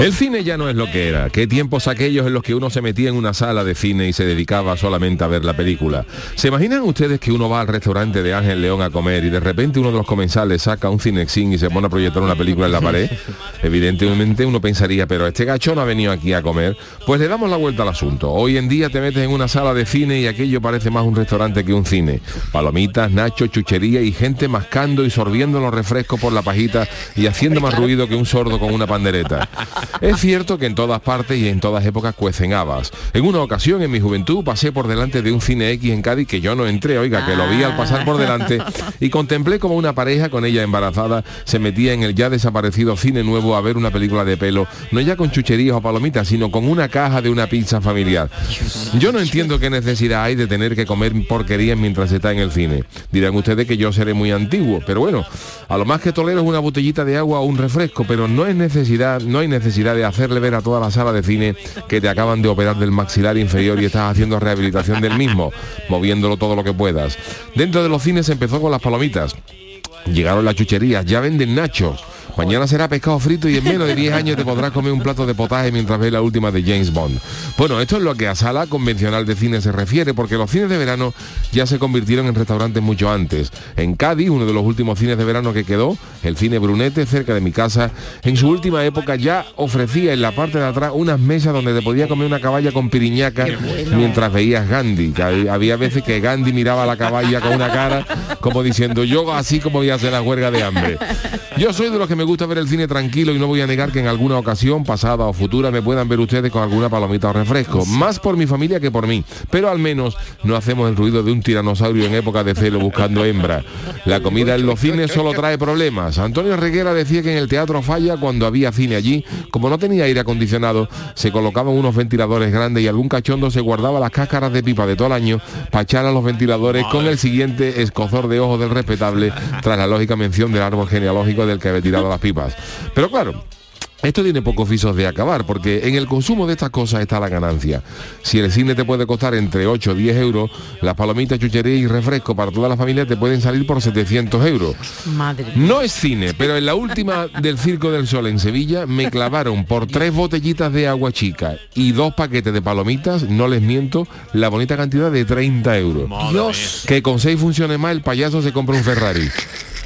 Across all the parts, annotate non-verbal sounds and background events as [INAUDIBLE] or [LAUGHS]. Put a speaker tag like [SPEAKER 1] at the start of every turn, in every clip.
[SPEAKER 1] [LAUGHS]
[SPEAKER 2] El cine ya no es lo que era. Qué tiempos aquellos en los que uno se metía en una sala de cine y se dedicaba solamente a ver la película. ¿Se imaginan ustedes que uno va al restaurante de Ángel León a comer y de repente uno de los comensales saca un cinexin y se pone a proyectar una película en la pared? [LAUGHS] Evidentemente uno pensaría, pero este gacho no ha venido aquí a comer. Pues le damos la vuelta al asunto. Hoy en día te metes en una sala de cine y aquello parece más un restaurante que un cine. Palomitas, nachos, chuchería y gente mascando y sorbiendo los refrescos por la pajita y haciendo más ruido que un sordo con una pandereta. [LAUGHS] Es cierto que en todas partes y en todas épocas cuecen habas. En una ocasión en mi juventud pasé por delante de un cine X en Cádiz que yo no entré, oiga, que lo vi al pasar por delante y contemplé como una pareja con ella embarazada se metía en el ya desaparecido cine nuevo a ver una película de pelo, no ya con chucherías o palomitas, sino con una caja de una pizza familiar. Yo no entiendo qué necesidad hay de tener que comer porquerías mientras está en el cine. Dirán ustedes que yo seré muy antiguo, pero bueno, a lo más que tolero es una botellita de agua o un refresco, pero no es necesidad, no hay necesidad de hacerle ver a toda la sala de cine que te acaban de operar del maxilar inferior y estás haciendo rehabilitación del mismo, moviéndolo todo lo que puedas. Dentro de los cines empezó con las palomitas. Llegaron las chucherías, ya venden nachos. Mañana será pescado frito y en menos de 10 años te podrás comer un plato de potaje mientras ves la última de James Bond. Bueno, esto es lo que a sala convencional de cine se refiere, porque los cines de verano ya se convirtieron en restaurantes mucho antes. En Cádiz, uno de los últimos cines de verano que quedó, el cine Brunete, cerca de mi casa, en su última época ya ofrecía en la parte de atrás unas mesas donde te podía comer una caballa con piriñaca mientras veías Gandhi. Había veces que Gandhi miraba a la caballa con una cara como diciendo, yo así como voy a hacer la huelga de hambre. Yo soy de los que me gusta ver el cine tranquilo y no voy a negar que en alguna ocasión, pasada o futura, me puedan ver ustedes con alguna palomita o refresco. Más por mi familia que por mí. Pero al menos no hacemos el ruido de un tiranosaurio en época de celo buscando hembra. La comida en los cines solo trae problemas. Antonio Reguera decía que en el teatro falla cuando había cine allí. Como no tenía aire acondicionado, se colocaban unos ventiladores grandes y algún cachondo se guardaba las cáscaras de pipa de todo el año para echar a los ventiladores con el siguiente escozor de ojos del respetable tras la lógica mención del árbol genealógico del que había tirado las pipas. Pero claro, esto tiene pocos visos de acabar, porque en el consumo de estas cosas está la ganancia. Si el cine te puede costar entre 8 o 10 euros, las palomitas, chuchería y refresco para toda la familia te pueden salir por 700 euros.
[SPEAKER 3] Madre
[SPEAKER 2] No es cine, pero en la última del Circo del Sol en Sevilla me clavaron por tres botellitas de agua chica y dos paquetes de palomitas, no les miento, la bonita cantidad de 30 euros.
[SPEAKER 3] Dios.
[SPEAKER 2] Que con seis funciones más el payaso se compra un Ferrari.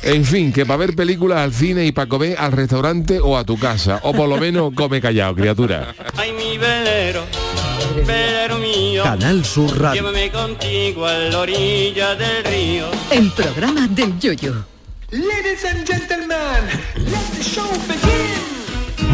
[SPEAKER 2] En fin, que para ver películas al cine y para comer al restaurante o a tu casa. O por lo menos come callado, criatura.
[SPEAKER 1] Ay, mi velero, velero mío,
[SPEAKER 4] Canal Sur Radio.
[SPEAKER 1] llévame contigo a la orilla del río.
[SPEAKER 5] El programa del Yoyo.
[SPEAKER 6] Ladies and gentlemen, let the show begin.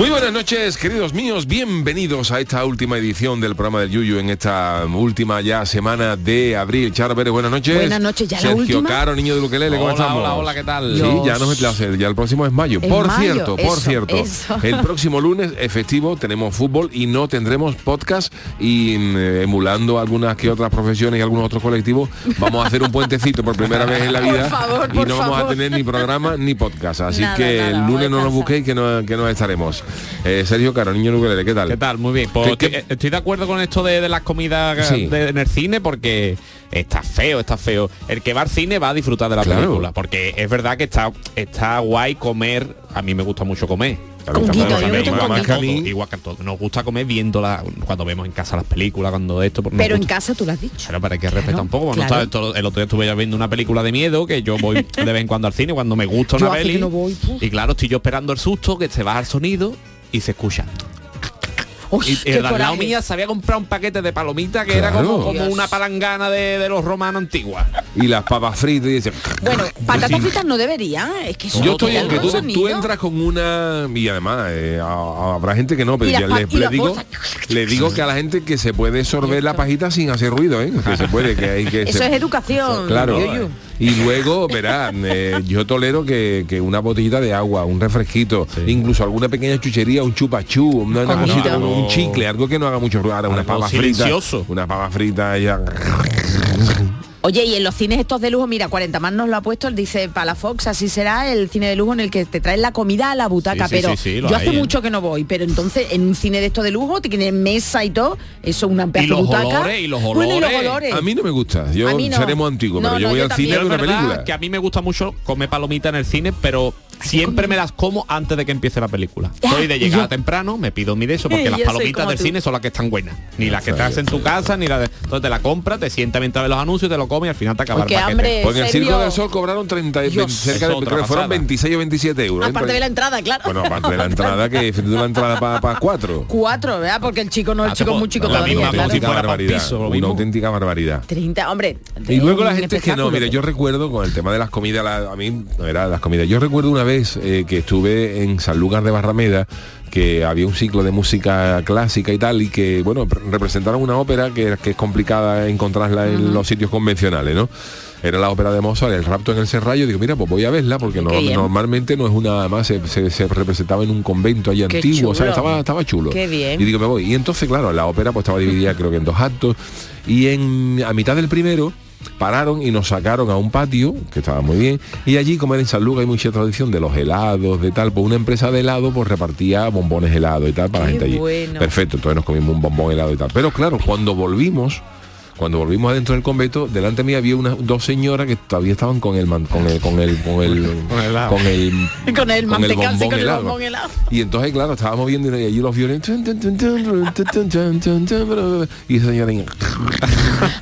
[SPEAKER 2] Muy buenas noches, queridos míos. Bienvenidos a esta última edición del programa del Yuyu en esta última ya semana de abril. Charo Pérez, buenas noches.
[SPEAKER 3] Buenas noches, ya la
[SPEAKER 2] Sergio
[SPEAKER 3] última.
[SPEAKER 2] Caro, niño de Luquelele, ¿cómo
[SPEAKER 7] Hola,
[SPEAKER 2] estamos?
[SPEAKER 7] hola, hola, ¿qué tal?
[SPEAKER 2] Sí, ya no es clase, ya el próximo es mayo.
[SPEAKER 3] Es
[SPEAKER 2] por
[SPEAKER 3] mayo,
[SPEAKER 2] cierto, por cierto,
[SPEAKER 3] eso.
[SPEAKER 2] el próximo lunes efectivo tenemos fútbol y no tendremos podcast y mm, eh, emulando algunas que otras profesiones y algunos otros colectivos, vamos a hacer un puentecito por primera vez en la [LAUGHS]
[SPEAKER 3] Por
[SPEAKER 2] vida
[SPEAKER 3] favor,
[SPEAKER 2] y
[SPEAKER 3] por
[SPEAKER 2] no vamos a tener ni programa ni podcast. Así
[SPEAKER 3] Nada,
[SPEAKER 2] que
[SPEAKER 3] nada,
[SPEAKER 2] el lunes no nos busquéis que no, que no estaremos. Eh, Sergio Caro, niño de Luquelele, ¿qué tal?
[SPEAKER 7] ¿Qué tal? Muy bien. Pues
[SPEAKER 2] ¿Qué- qué-
[SPEAKER 7] estoy- Estoy de acuerdo con esto de, de las comidas
[SPEAKER 2] Sí.
[SPEAKER 7] de- en el cine porque está feo, está feo. El que va al cine va a disfrutar de la
[SPEAKER 2] Claro.
[SPEAKER 7] película. Porque es verdad que está, está guay comer. A mí me gusta mucho comer.
[SPEAKER 3] Un
[SPEAKER 2] mí-
[SPEAKER 7] Igual que a todos. Nos gusta comer viéndola cuando vemos en casa las películas, cuando esto. nos
[SPEAKER 3] Pero en casa tú lo has dicho.
[SPEAKER 7] Claro, pero hay que respetar
[SPEAKER 3] Claro,
[SPEAKER 7] un poco. El otro día estuve ya viendo una película de miedo que yo voy [LAUGHS] de vez en cuando al cine cuando me gusta una peli. y claro, estoy yo esperando el susto, que se baja el sonido y se escucha.
[SPEAKER 5] Uy,
[SPEAKER 7] y el al lado
[SPEAKER 5] coraje.
[SPEAKER 7] mía se había comprado un paquete de palomitas que era como, una palangana de, de los romanos antiguas.
[SPEAKER 2] Y las papas fritas y dice,
[SPEAKER 5] Bueno, [LAUGHS] patatas fritas no deberían, es que
[SPEAKER 2] Yo estoy en que tú, entras con una y además eh, a- a- habrá gente que no, pero
[SPEAKER 5] Y las
[SPEAKER 2] yo
[SPEAKER 5] pa-
[SPEAKER 2] le, digo le digo que a la gente que se puede sorber la pajita sin hacer ruido, ¿eh? que se puede, que hay que [LAUGHS]
[SPEAKER 5] Eso
[SPEAKER 2] se-
[SPEAKER 5] es educación.
[SPEAKER 2] Claro. Y luego, verán, eh, yo tolero que, que una botellita de agua, un refresquito, incluso alguna pequeña chuchería, un chupachú, una, una cosita, un chicle, algo que no haga mucho ruido. Ahora, una papa frita. Una papa frita ya.
[SPEAKER 5] Oye, y en los cines estos de lujo, mira, 40 más nos lo ha puesto, él dice Palafox, así será el cine de lujo en el que te traen la comida a la butaca,
[SPEAKER 7] Sí, sí,
[SPEAKER 5] pero
[SPEAKER 7] sí, sí, lo
[SPEAKER 5] yo
[SPEAKER 7] hay,
[SPEAKER 5] hace
[SPEAKER 7] ¿eh?
[SPEAKER 5] mucho que no voy, pero entonces en un cine de esto de lujo te tienen mesa y todo, eso es una pedazo
[SPEAKER 7] los
[SPEAKER 5] butaca.
[SPEAKER 7] olores, y los
[SPEAKER 5] Bueno, y los
[SPEAKER 7] olores.
[SPEAKER 2] A mí no me gusta. Yo
[SPEAKER 5] no.
[SPEAKER 2] seremos antiguos,
[SPEAKER 5] No,
[SPEAKER 2] pero yo
[SPEAKER 5] no,
[SPEAKER 2] voy
[SPEAKER 5] yo
[SPEAKER 2] al cine de una película.
[SPEAKER 7] que a mí me gusta mucho comer palomita en el cine, pero siempre me las como antes de que empiece la película.
[SPEAKER 5] Ah,
[SPEAKER 7] Soy de llegar
[SPEAKER 5] yo-
[SPEAKER 7] temprano, me pido mi de eso, porque [LAUGHS]
[SPEAKER 5] Eh,
[SPEAKER 7] las palomitas del
[SPEAKER 5] tú.
[SPEAKER 7] cine son las que están buenas. Ni las que hacen en tu casa, ni las de... Entonces te la compras, te sientas mientras ves los anuncios, te lo comes y al final te acaba
[SPEAKER 5] Uy, qué
[SPEAKER 7] el paquete.
[SPEAKER 5] hambre.
[SPEAKER 2] Pues en el. Circo del Sol cobraron 30, y-
[SPEAKER 5] Dios.
[SPEAKER 2] cerca de, creo que fueron
[SPEAKER 7] pasada.
[SPEAKER 2] 26 o 27 euros. ¿eh?
[SPEAKER 5] Aparte de la entrada, claro.
[SPEAKER 2] Bueno, aparte de la entrada, que [LAUGHS] de una entrada para cuatro.
[SPEAKER 5] Cuatro, ¿verdad? Porque el chico no, el
[SPEAKER 7] Ah,
[SPEAKER 5] chico es
[SPEAKER 7] pues,
[SPEAKER 5] muy chico todavía,
[SPEAKER 2] auténtica barbaridad.
[SPEAKER 7] piso,
[SPEAKER 2] una auténtica barbaridad.
[SPEAKER 5] 30, hombre.
[SPEAKER 2] Y luego la gente es que no, mire, yo recuerdo con el tema de las comidas, la- a mí no era las comidas. Yo recuerdo una vez eh, que estuve en Sanlúcar de Barrameda que había un ciclo de música clásica y tal y que bueno pre- representaron una ópera que, que es complicada encontrarla en los sitios convencionales no era la ópera de Mozart el rapto en el Serrallo digo mira pues voy a verla porque no- normalmente no es una más se, se- se representaba en un convento allí
[SPEAKER 5] Qué
[SPEAKER 2] antiguo o sea, estaba estaba chulo.
[SPEAKER 5] Qué bien.
[SPEAKER 2] y digo me voy y entonces claro la ópera pues estaba dividida [LAUGHS] creo que en dos actos. Y en a mitad del primero pararon y nos sacaron a un patio que estaba muy bien y allí como era en San Lucas hay mucha tradición de los helados de tal pues una empresa de helado pues repartía bombones helados y tal para la gente allí
[SPEAKER 5] bueno.
[SPEAKER 2] perfecto entonces nos comimos un bombón helado y tal pero claro cuando volvimos cuando volvimos adentro del convento, delante de mí había unas dos señoras que todavía estaban con el man, con el con el con el
[SPEAKER 7] con el
[SPEAKER 2] con el,
[SPEAKER 5] con el, con el bombón helado.
[SPEAKER 2] Y entonces claro, estábamos viendo y allí los violines y esa señora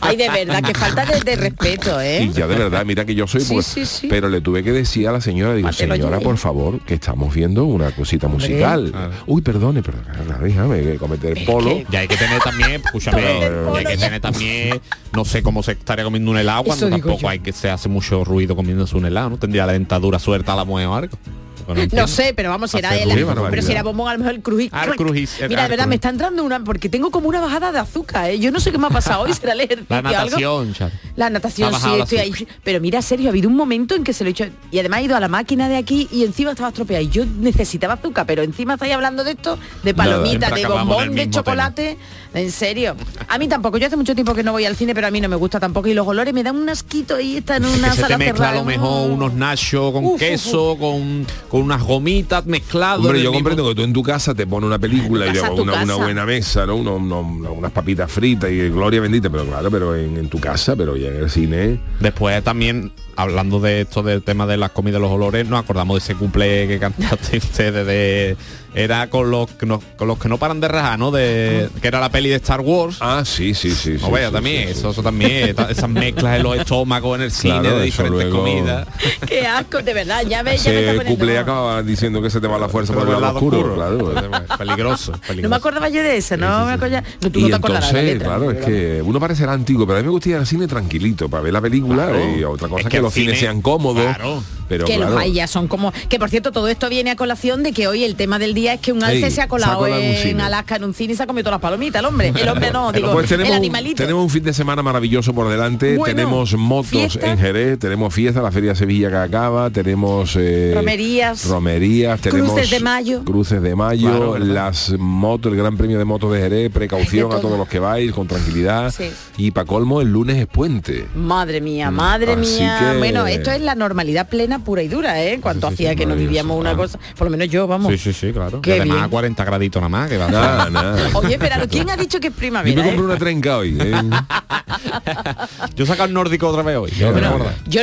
[SPEAKER 5] Ay, de verdad, que falta de, de respeto, ¿eh?
[SPEAKER 2] Y ya de verdad, mira que yo soy
[SPEAKER 5] sí,
[SPEAKER 2] pues,
[SPEAKER 5] sí, sí.
[SPEAKER 2] pero le tuve que decir a la señora, digo,
[SPEAKER 5] Mateo
[SPEAKER 2] señora, por favor, que estamos viendo una cosita musical. Ah. Uy, perdone, pero déjame cometer polo.
[SPEAKER 7] Ya hay que tener también, escúchame, ya hay que tener también no sé cómo se estaría comiendo un helado cuando tampoco hay que se hace mucho ruido comiéndose un helado, ¿no? Tendría la dentadura suelta a la mujer o algo. Bueno,
[SPEAKER 5] No sé, pero vamos, si era
[SPEAKER 2] barbaridad.
[SPEAKER 5] Pero si era bombón, a lo mejor el crujís.
[SPEAKER 7] Ah, el el-
[SPEAKER 5] Mira,
[SPEAKER 7] ah,
[SPEAKER 5] de
[SPEAKER 7] el
[SPEAKER 5] verdad, me está entrando una, porque tengo como una bajada de azúcar, ¿eh? Yo no sé qué me ha pasado hoy, será el ejercicio
[SPEAKER 7] La
[SPEAKER 5] algo.
[SPEAKER 7] natación.
[SPEAKER 5] La natación, sí,
[SPEAKER 7] el
[SPEAKER 5] estoy ahí. Pero mira, Sergio, ha habido un momento en que se lo he hecho. Y además he ido a la máquina de aquí y encima estaba estropeada. Y yo necesitaba azúcar, pero encima estáis hablando de esto, de palomitas, de bombón,
[SPEAKER 7] el
[SPEAKER 5] de chocolate. En serio. A mí tampoco. Yo hace mucho tiempo que no voy al cine, pero a mí no me gusta tampoco. Y los olores me dan un asquito y están en una
[SPEAKER 7] que se te mezcla a lo mejor unos nachos con
[SPEAKER 5] Uf, uf,
[SPEAKER 7] queso, Con, con unas gomitas mezcladas.
[SPEAKER 2] Hombre, yo
[SPEAKER 7] mismo-
[SPEAKER 2] comprendo que tú en tu casa te pones una película y
[SPEAKER 5] casa,
[SPEAKER 2] una, buena mesa, ¿no? Uno- uno- uno- unas papitas fritas y gloria bendita, pero claro, pero en, en tu casa, pero ya en el cine.
[SPEAKER 7] Después también, hablando de esto del tema de las comidas y los olores, nos acordamos de ese cumple que [LAUGHS] cantaste ustedes de... Era con los que no, con los que no paran de rajar, ¿no? De, que era la peli de Star Wars.
[SPEAKER 2] Ah, sí, sí, sí.
[SPEAKER 7] No
[SPEAKER 2] sí,
[SPEAKER 7] vaya
[SPEAKER 2] sí,
[SPEAKER 7] también,
[SPEAKER 2] sí, sí.
[SPEAKER 7] eso, eso también, ta- esas mezclas en los estómagos en el cine
[SPEAKER 2] Claro,
[SPEAKER 7] de diferentes
[SPEAKER 2] luego-
[SPEAKER 7] comidas. [LAUGHS]
[SPEAKER 5] Qué asco, de verdad. Ya ves, ya me está poniendo...
[SPEAKER 2] acaba diciendo que se te va la fuerza por el lado oscuro, claro.
[SPEAKER 7] Peligroso, [LAUGHS]
[SPEAKER 5] No me acordaba yo de eso, no me acordaba. No, tú
[SPEAKER 2] y
[SPEAKER 5] no te acordarás de la
[SPEAKER 2] entonces,
[SPEAKER 5] letra.
[SPEAKER 2] claro, es que uno parecerá antiguo, pero a mí me gusta ir al cine tranquilito para ver la película
[SPEAKER 7] Claro.
[SPEAKER 2] y otra cosa
[SPEAKER 7] Es que
[SPEAKER 2] que,
[SPEAKER 7] el
[SPEAKER 2] los cines
[SPEAKER 7] cine-
[SPEAKER 2] sean cómodos.
[SPEAKER 7] Claro.
[SPEAKER 2] Pero
[SPEAKER 5] que
[SPEAKER 2] claro,
[SPEAKER 5] los hay ya son como que por cierto todo esto viene a colación de que hoy el tema del día es que un alce
[SPEAKER 2] Ey,
[SPEAKER 5] se ha
[SPEAKER 2] se ha
[SPEAKER 5] colado
[SPEAKER 2] en.
[SPEAKER 5] Alaska en un cine y se ha comido todas las palomitas el hombre el hombre no digo
[SPEAKER 2] Pues tenemos,
[SPEAKER 5] el animalito
[SPEAKER 2] tenemos un fin de semana maravilloso por delante,
[SPEAKER 5] Bueno,
[SPEAKER 2] tenemos motos
[SPEAKER 5] fiesta.
[SPEAKER 2] en Jerez, tenemos fiesta, la Feria de Sevilla que acaba, tenemos eh,
[SPEAKER 5] Romerías.
[SPEAKER 2] romerías, tenemos
[SPEAKER 5] Cruces de mayo.
[SPEAKER 2] cruces de mayo, las motos, el Gran Premio de Motos de Jerez, precaución
[SPEAKER 5] De
[SPEAKER 2] a
[SPEAKER 5] todo.
[SPEAKER 2] todos los que vais, con tranquilidad.
[SPEAKER 5] Sí.
[SPEAKER 2] Y para colmo, el lunes es puente.
[SPEAKER 5] Madre mía, madre
[SPEAKER 2] Así
[SPEAKER 5] mía.
[SPEAKER 2] que-
[SPEAKER 5] Bueno, esto es la normalidad plena, pura y dura, ¿eh? Cuanto
[SPEAKER 2] Sí, sí,
[SPEAKER 5] hacía
[SPEAKER 2] sí,
[SPEAKER 5] que no vivíamos una cosa. Por lo menos yo, vamos.
[SPEAKER 7] Sí, sí, sí, claro.
[SPEAKER 5] Qué
[SPEAKER 7] además
[SPEAKER 5] bien.
[SPEAKER 7] a 40 graditos nada más que va a
[SPEAKER 2] Nada, [LAUGHS] nada.
[SPEAKER 5] Oye, pero ¿quién ha dicho que es
[SPEAKER 2] Yo me
[SPEAKER 5] primavera?
[SPEAKER 2] compré
[SPEAKER 5] eh?
[SPEAKER 2] una trenca hoy. ¿eh? [LAUGHS]
[SPEAKER 7] Yo he sacado el nórdico otra vez hoy.
[SPEAKER 5] Yo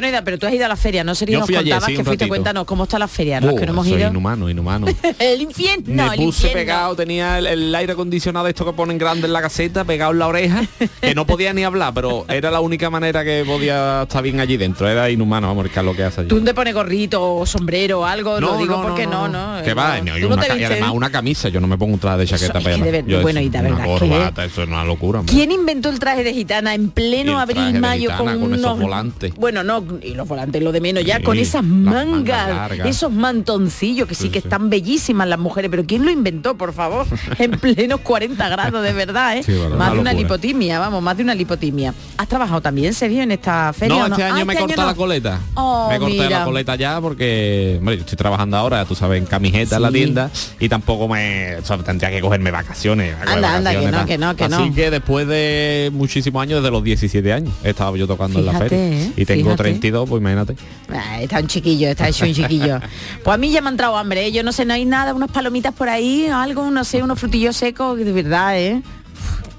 [SPEAKER 5] no he ido, pero tú has ido a la feria, ¿no? Sería nos
[SPEAKER 7] ayer,
[SPEAKER 5] contabas
[SPEAKER 7] sí,
[SPEAKER 5] que
[SPEAKER 7] un
[SPEAKER 5] fuiste,
[SPEAKER 7] ratito.
[SPEAKER 5] cuéntanos cómo está la feria,
[SPEAKER 7] Oh,
[SPEAKER 5] que no hemos
[SPEAKER 7] soy
[SPEAKER 5] ido.
[SPEAKER 7] inhumano, inhumano. [LAUGHS]
[SPEAKER 5] el infierno,
[SPEAKER 7] me
[SPEAKER 5] el
[SPEAKER 7] puse
[SPEAKER 5] infierno.
[SPEAKER 7] pegado, tenía el, el aire acondicionado, esto que ponen grande en la caseta, pegado en la oreja, que no podía ni hablar, pero era la única manera que podía estar bien allí dentro. Era inhumano, vamos, que es lo que hace allí.
[SPEAKER 5] ¿Tú dónde ponías pone gorrito o sombrero o algo, lo digo porque no, no.
[SPEAKER 7] Que va, no, y,
[SPEAKER 5] Tú no
[SPEAKER 7] una y además una camisa, yo no me pongo un traje de chaqueta
[SPEAKER 5] es
[SPEAKER 7] para Yo
[SPEAKER 5] bueno,
[SPEAKER 7] eso,
[SPEAKER 5] y de
[SPEAKER 7] una
[SPEAKER 5] verdad que-
[SPEAKER 7] corbata, eso es una locura.
[SPEAKER 5] ¿Quién inventó el traje de gitana en pleno abril, mayo
[SPEAKER 7] gitana
[SPEAKER 5] con,
[SPEAKER 7] con esos
[SPEAKER 5] unos
[SPEAKER 7] volantes.
[SPEAKER 5] Bueno, no, y los volantes lo de menos ya,
[SPEAKER 7] Sí,
[SPEAKER 5] con esas
[SPEAKER 7] mangas
[SPEAKER 5] esos mantoncillos que sí,
[SPEAKER 7] Sí,
[SPEAKER 5] que
[SPEAKER 7] sí.
[SPEAKER 5] están bellísimas las mujeres, pero ¿quién lo inventó, por favor? [LAUGHS] En plenos 40 grados, de verdad, ¿eh? Más de
[SPEAKER 7] Una
[SPEAKER 5] lipotimia, vamos, más de una lipotimia. ¿Has trabajado también, Sergio, en esta feria?
[SPEAKER 7] No, este año
[SPEAKER 5] Ah,
[SPEAKER 7] me he
[SPEAKER 5] este
[SPEAKER 7] cortado
[SPEAKER 5] no.
[SPEAKER 7] la coleta.
[SPEAKER 5] Oh,
[SPEAKER 7] me corté la coleta ya porque, hombre, yo estoy trabajando ahora, tú sabes, en camiseta en la tienda y tampoco me, o sea, tendría que cogerme vacaciones.
[SPEAKER 5] Anda, anda, que no, que no, que
[SPEAKER 7] Así
[SPEAKER 5] no.
[SPEAKER 7] que después de muchísimos años, desde los 17 años, he estado yo tocando en la feria.
[SPEAKER 5] ¿eh?
[SPEAKER 7] Y tengo
[SPEAKER 5] Fíjate.
[SPEAKER 7] 32, pues imagínate.
[SPEAKER 5] Ah, está un chiquillo, está hecho un chiquillo. [LAUGHS] Pues a mí ya me ha entrado hambre, ¿eh? yo no sé, no hay nada, unas palomitas por ahí, algo, no sé, unos frutillos secos, de verdad, ¿eh?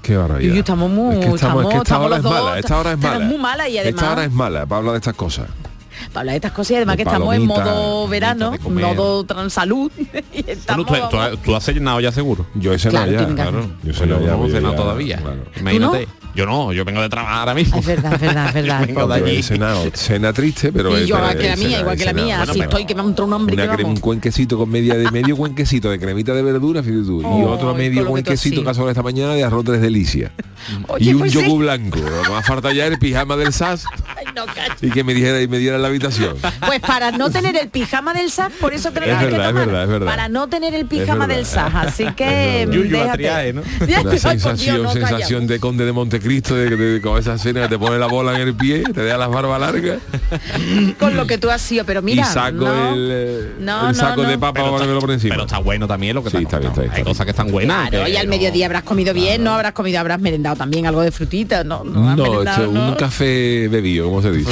[SPEAKER 2] Qué barbaridad.
[SPEAKER 5] Estamos muy-
[SPEAKER 2] Es que estamos, es que esta
[SPEAKER 5] estamos
[SPEAKER 2] hora es
[SPEAKER 5] dos,
[SPEAKER 2] mala, esta hora es
[SPEAKER 5] estamos
[SPEAKER 2] mala.
[SPEAKER 5] muy mala y además-
[SPEAKER 2] Esta hora es mala para hablar de estas cosas.
[SPEAKER 5] Para hablar de estas cosas y además
[SPEAKER 2] De
[SPEAKER 5] que estamos en modo verano, modo transalud. [LAUGHS]
[SPEAKER 7] Bueno, tú, tú- tú has cenado ya seguro.
[SPEAKER 2] Yo he cenado
[SPEAKER 5] Claro,
[SPEAKER 2] ya,
[SPEAKER 5] que
[SPEAKER 2] claro. Yo he
[SPEAKER 7] Pues yo
[SPEAKER 2] ya,
[SPEAKER 7] no hemos
[SPEAKER 2] voy
[SPEAKER 7] cenado
[SPEAKER 2] ya,
[SPEAKER 7] todavía.
[SPEAKER 2] claro.
[SPEAKER 7] Imagínate. Yo no, yo vengo de trabajar ahora mismo.
[SPEAKER 5] Es verdad, es verdad, es [LAUGHS] verdad.
[SPEAKER 7] Vengo de allí.
[SPEAKER 2] he cenado, cena triste, pero
[SPEAKER 5] y
[SPEAKER 2] he-
[SPEAKER 5] yo, igual que
[SPEAKER 2] he
[SPEAKER 5] la mía, igual
[SPEAKER 2] he
[SPEAKER 5] que la mía,
[SPEAKER 2] Bueno,
[SPEAKER 5] así estoy que me entró un hambre que
[SPEAKER 2] una crema, un cuenquecito con media de medio cuenquecito de cremita de verdura, fíjate tú, y otro medio
[SPEAKER 5] que
[SPEAKER 2] cuenquecito casual esta mañana de arroz tres delicias.
[SPEAKER 5] Oye,
[SPEAKER 2] y un
[SPEAKER 5] pues sí.
[SPEAKER 2] yogur blanco. Lo que más falta ya el pijama del SAS [LAUGHS]
[SPEAKER 5] Ay, no, cacho.
[SPEAKER 2] y que me dijera y me diera la habitación.
[SPEAKER 5] Pues para no tener el pijama del SAS, por eso creo que
[SPEAKER 2] Es
[SPEAKER 5] hay que
[SPEAKER 2] verdad, es
[SPEAKER 5] tomar.
[SPEAKER 2] verdad, es verdad.
[SPEAKER 5] Para no tener el pijama del SAS, así que
[SPEAKER 2] verdad.
[SPEAKER 7] Yuyu,
[SPEAKER 5] déjate.
[SPEAKER 7] atriae, ¿no? [LAUGHS]
[SPEAKER 2] Una sensación,
[SPEAKER 5] no,
[SPEAKER 2] sensación de conde de Montecristo, de, de- con esa cena que te pone la bola en el pie, te da las barbas largas
[SPEAKER 5] con lo que tú has sido, pero mira,
[SPEAKER 2] y saco
[SPEAKER 5] no.
[SPEAKER 2] el, eh,
[SPEAKER 5] No,
[SPEAKER 2] el
[SPEAKER 5] no,
[SPEAKER 2] saco
[SPEAKER 5] no.
[SPEAKER 2] de papa para ponérmelo por encima.
[SPEAKER 7] Pero está bueno también lo que
[SPEAKER 2] Sí, está bien, está bien,
[SPEAKER 7] Hay cosas que están buenas.
[SPEAKER 5] Claro, y al mediodía habrás comido bien, no habrás comido, habrás merendado también algo de frutita, no, no, has
[SPEAKER 2] No,
[SPEAKER 5] merendado,
[SPEAKER 2] esto,
[SPEAKER 5] ¿no?
[SPEAKER 2] un café bebido, como se dice.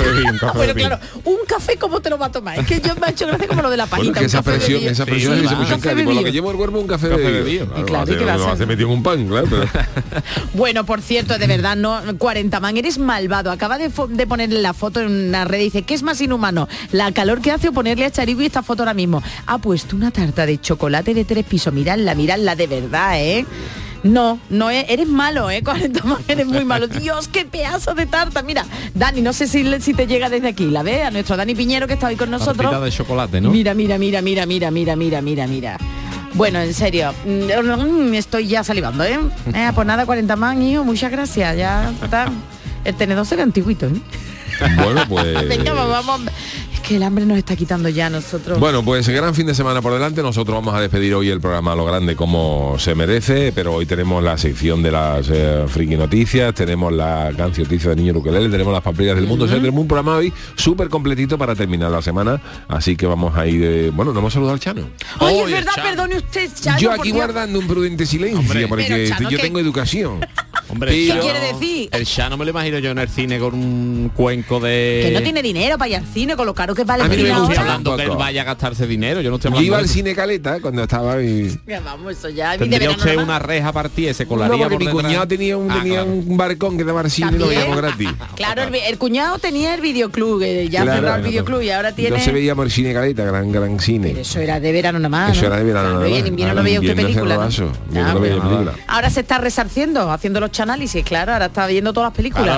[SPEAKER 5] Claro, un café cómo te lo va a tomar. Es que yo me ha hecho gracia como lo de la
[SPEAKER 2] Bueno,
[SPEAKER 5] pajita.
[SPEAKER 2] que
[SPEAKER 5] un
[SPEAKER 2] esa presión, esa presión
[SPEAKER 7] sí,
[SPEAKER 2] que se en
[SPEAKER 5] Café
[SPEAKER 2] Cádiz, por lo que llevo el cuerpo un café,
[SPEAKER 7] Café
[SPEAKER 2] bebido. Claro,
[SPEAKER 5] Y claro,
[SPEAKER 2] lo
[SPEAKER 5] ¿y qué
[SPEAKER 2] hace-
[SPEAKER 5] va a
[SPEAKER 2] lo
[SPEAKER 5] ser?
[SPEAKER 2] hace metido en un pan, claro. pero- [LAUGHS]
[SPEAKER 5] Bueno, por cierto, de verdad, no, 40 man, eres malvado. Acaba de ponerle la foto en una red y dice, ¿qué es más inhumano? La calor que hace o ponerle a Charigui esta foto ahora mismo. Ha puesto una tarta de chocolate de tres pisos. Miradla, miradla de verdad, ¿eh? No, no es- eres malo, ¿eh? [LAUGHS] 40 man, eres muy malo. Dios, qué pedazo de tarta. Mira, Dani, no sé si, si te llega desde aquí. La ve a nuestro Dani Piñero que está hoy con nosotros.
[SPEAKER 7] Tartita de chocolate, ¿no?
[SPEAKER 5] Mira, mira, mira, mira, mira, mira, mira, mira, mira. Bueno, en serio, mm, estoy ya salivando, ¿eh? [LAUGHS] Eh, pues nada, 40 más, hijo, muchas gracias. Ya está. El tenedor se ve antiguito, ¿eh?
[SPEAKER 2] Bueno, pues... [LAUGHS]
[SPEAKER 5] Venga, vamos. Que el hambre nos está quitando ya a nosotros.
[SPEAKER 2] Bueno, pues gran fin de semana por delante. Nosotros vamos a despedir hoy el programa a lo grande como se merece, pero hoy tenemos la sección de las eh, friki noticias, tenemos la cancioticia de Niño Luquelele, tenemos las papilas del mundo. O sea, tenemos un programa hoy súper completito para terminar la semana. Así que vamos a ir... eh, bueno, no hemos saludado al Chano.
[SPEAKER 5] Oye, es verdad,
[SPEAKER 7] Chano.
[SPEAKER 5] perdone usted, Chano,
[SPEAKER 2] yo aquí guardando un prudente silencio,
[SPEAKER 7] Hombre.
[SPEAKER 2] porque
[SPEAKER 5] Chano,
[SPEAKER 2] yo
[SPEAKER 5] ¿qué-
[SPEAKER 2] tengo educación. [LAUGHS]
[SPEAKER 7] Hombre,
[SPEAKER 2] ¿Qué
[SPEAKER 5] quiere decir?
[SPEAKER 7] El Chano me lo imagino yo en el cine con un cuenco de...
[SPEAKER 5] Que no tiene dinero para ir al cine, con lo caro que vale
[SPEAKER 2] A mí no me
[SPEAKER 7] Yo no
[SPEAKER 2] gusta
[SPEAKER 7] hablando que él vaya a gastarse dinero, yo no estoy
[SPEAKER 2] Yo
[SPEAKER 7] hablando
[SPEAKER 2] iba
[SPEAKER 7] de
[SPEAKER 2] al cine Caleta cuando estaba y...
[SPEAKER 5] Ya, Vamos, eso ya.
[SPEAKER 7] Tendría usted
[SPEAKER 5] nomás.
[SPEAKER 7] una reja partida, se
[SPEAKER 2] No,
[SPEAKER 7] colaría
[SPEAKER 2] porque
[SPEAKER 7] por
[SPEAKER 2] mi
[SPEAKER 7] detrás.
[SPEAKER 2] cuñado tenía un,
[SPEAKER 7] Ah,
[SPEAKER 2] tenía
[SPEAKER 7] claro.
[SPEAKER 2] un barcón que daba al cine y lo veíamos gratis. [LAUGHS]
[SPEAKER 5] Claro, el, cuñado tenía el videoclub, que ya
[SPEAKER 2] Claro.
[SPEAKER 5] cerró el videoclub y ahora tiene...
[SPEAKER 2] Entonces veíamos el cine Caleta, gran, gran cine.
[SPEAKER 5] Pero eso era de verano nada más.
[SPEAKER 2] Eso
[SPEAKER 5] ¿no?
[SPEAKER 2] era de verano
[SPEAKER 5] Claro,
[SPEAKER 2] nada
[SPEAKER 5] y
[SPEAKER 2] más.
[SPEAKER 5] en invierno no veía usted. ¿no?
[SPEAKER 2] no veía película.
[SPEAKER 5] Ahora se está resarciendo, haciendo los análisis, claro, ahora está viendo todas las películas.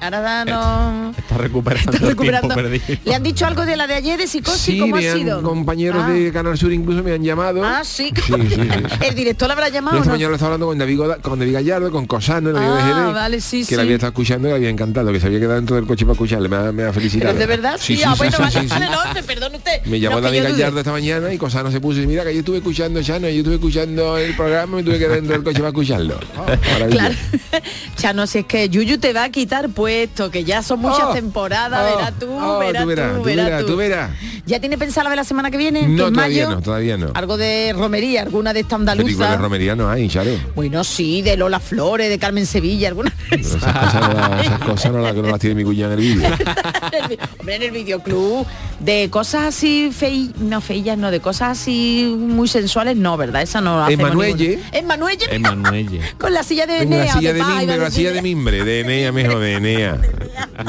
[SPEAKER 5] Ahora da, no...
[SPEAKER 7] Está recuperando,
[SPEAKER 5] Está
[SPEAKER 7] el
[SPEAKER 5] recuperando.
[SPEAKER 7] tiempo perdido.
[SPEAKER 5] ¿Le han dicho algo de la de ayer de psicosis?
[SPEAKER 2] Sí,
[SPEAKER 5] ¿Cómo ha
[SPEAKER 2] me
[SPEAKER 5] sido?
[SPEAKER 2] compañeros
[SPEAKER 5] Ah.
[SPEAKER 2] de Canal Sur incluso me han llamado.
[SPEAKER 5] Ah, sí.
[SPEAKER 2] Sí, sí.
[SPEAKER 5] El director le habrá
[SPEAKER 2] Yo
[SPEAKER 5] llamado.
[SPEAKER 2] esta
[SPEAKER 5] ¿no?
[SPEAKER 2] mañana lo estaba hablando con David, con David Gallardo, con Cosano, de
[SPEAKER 5] Ah,
[SPEAKER 2] Jerez,
[SPEAKER 5] vale, sí,
[SPEAKER 2] que la había estado escuchando y le había encantado, que se había quedado dentro del coche para escucharle, me ha, me ha felicitado.
[SPEAKER 5] Pero de verdad, sí, ah, bueno, vale, vale, no, te perdone usted.
[SPEAKER 2] Me llamó
[SPEAKER 5] No,
[SPEAKER 2] David
[SPEAKER 5] yo.
[SPEAKER 2] Gallardo esta mañana y Cosano se puso y mira que yo estuve escuchando Chano, yo estuve escuchando el programa y me tuve que quedar dentro del coche para escucharlo. Oh. [LAUGHS]
[SPEAKER 5] Claro. [LAUGHS] Chano, si es que Yuyu te va a quitar puesto, que ya son muchas
[SPEAKER 2] Oh,
[SPEAKER 5] temporadas,
[SPEAKER 2] oh,
[SPEAKER 5] verás tú,
[SPEAKER 2] oh,
[SPEAKER 5] verás
[SPEAKER 2] tú verás,
[SPEAKER 5] tú,
[SPEAKER 2] tú
[SPEAKER 5] verás
[SPEAKER 2] verás, tú.
[SPEAKER 5] ¿Ya tiene pensado la de la semana que viene?
[SPEAKER 2] No,
[SPEAKER 5] que
[SPEAKER 2] todavía
[SPEAKER 5] mayo?
[SPEAKER 2] no, todavía no.
[SPEAKER 5] Algo de romería, alguna de esta
[SPEAKER 2] Películas de
[SPEAKER 5] andaluza.
[SPEAKER 2] romería no hay, Charo.
[SPEAKER 5] Bueno, sí, de Lola Flores, de Carmen Sevilla, alguna
[SPEAKER 2] Pero esas cosas no, las- esas cosas no las, no las tiene mi cuñada en el vídeo. [LAUGHS]
[SPEAKER 5] Hombre, en el videoclub, de cosas así fei, no feillas, no, de cosas así muy sensuales, no, ¿verdad? Esa no hacemos
[SPEAKER 2] Emanuelle.
[SPEAKER 5] Emanuelle.
[SPEAKER 7] Emanuelle. [LAUGHS]
[SPEAKER 5] Con la silla de
[SPEAKER 2] En
[SPEAKER 5] Enea.
[SPEAKER 2] la silla de
[SPEAKER 5] iba
[SPEAKER 2] mimbre, la silla de mimbre, de Enea, mejor de Enea. [LAUGHS]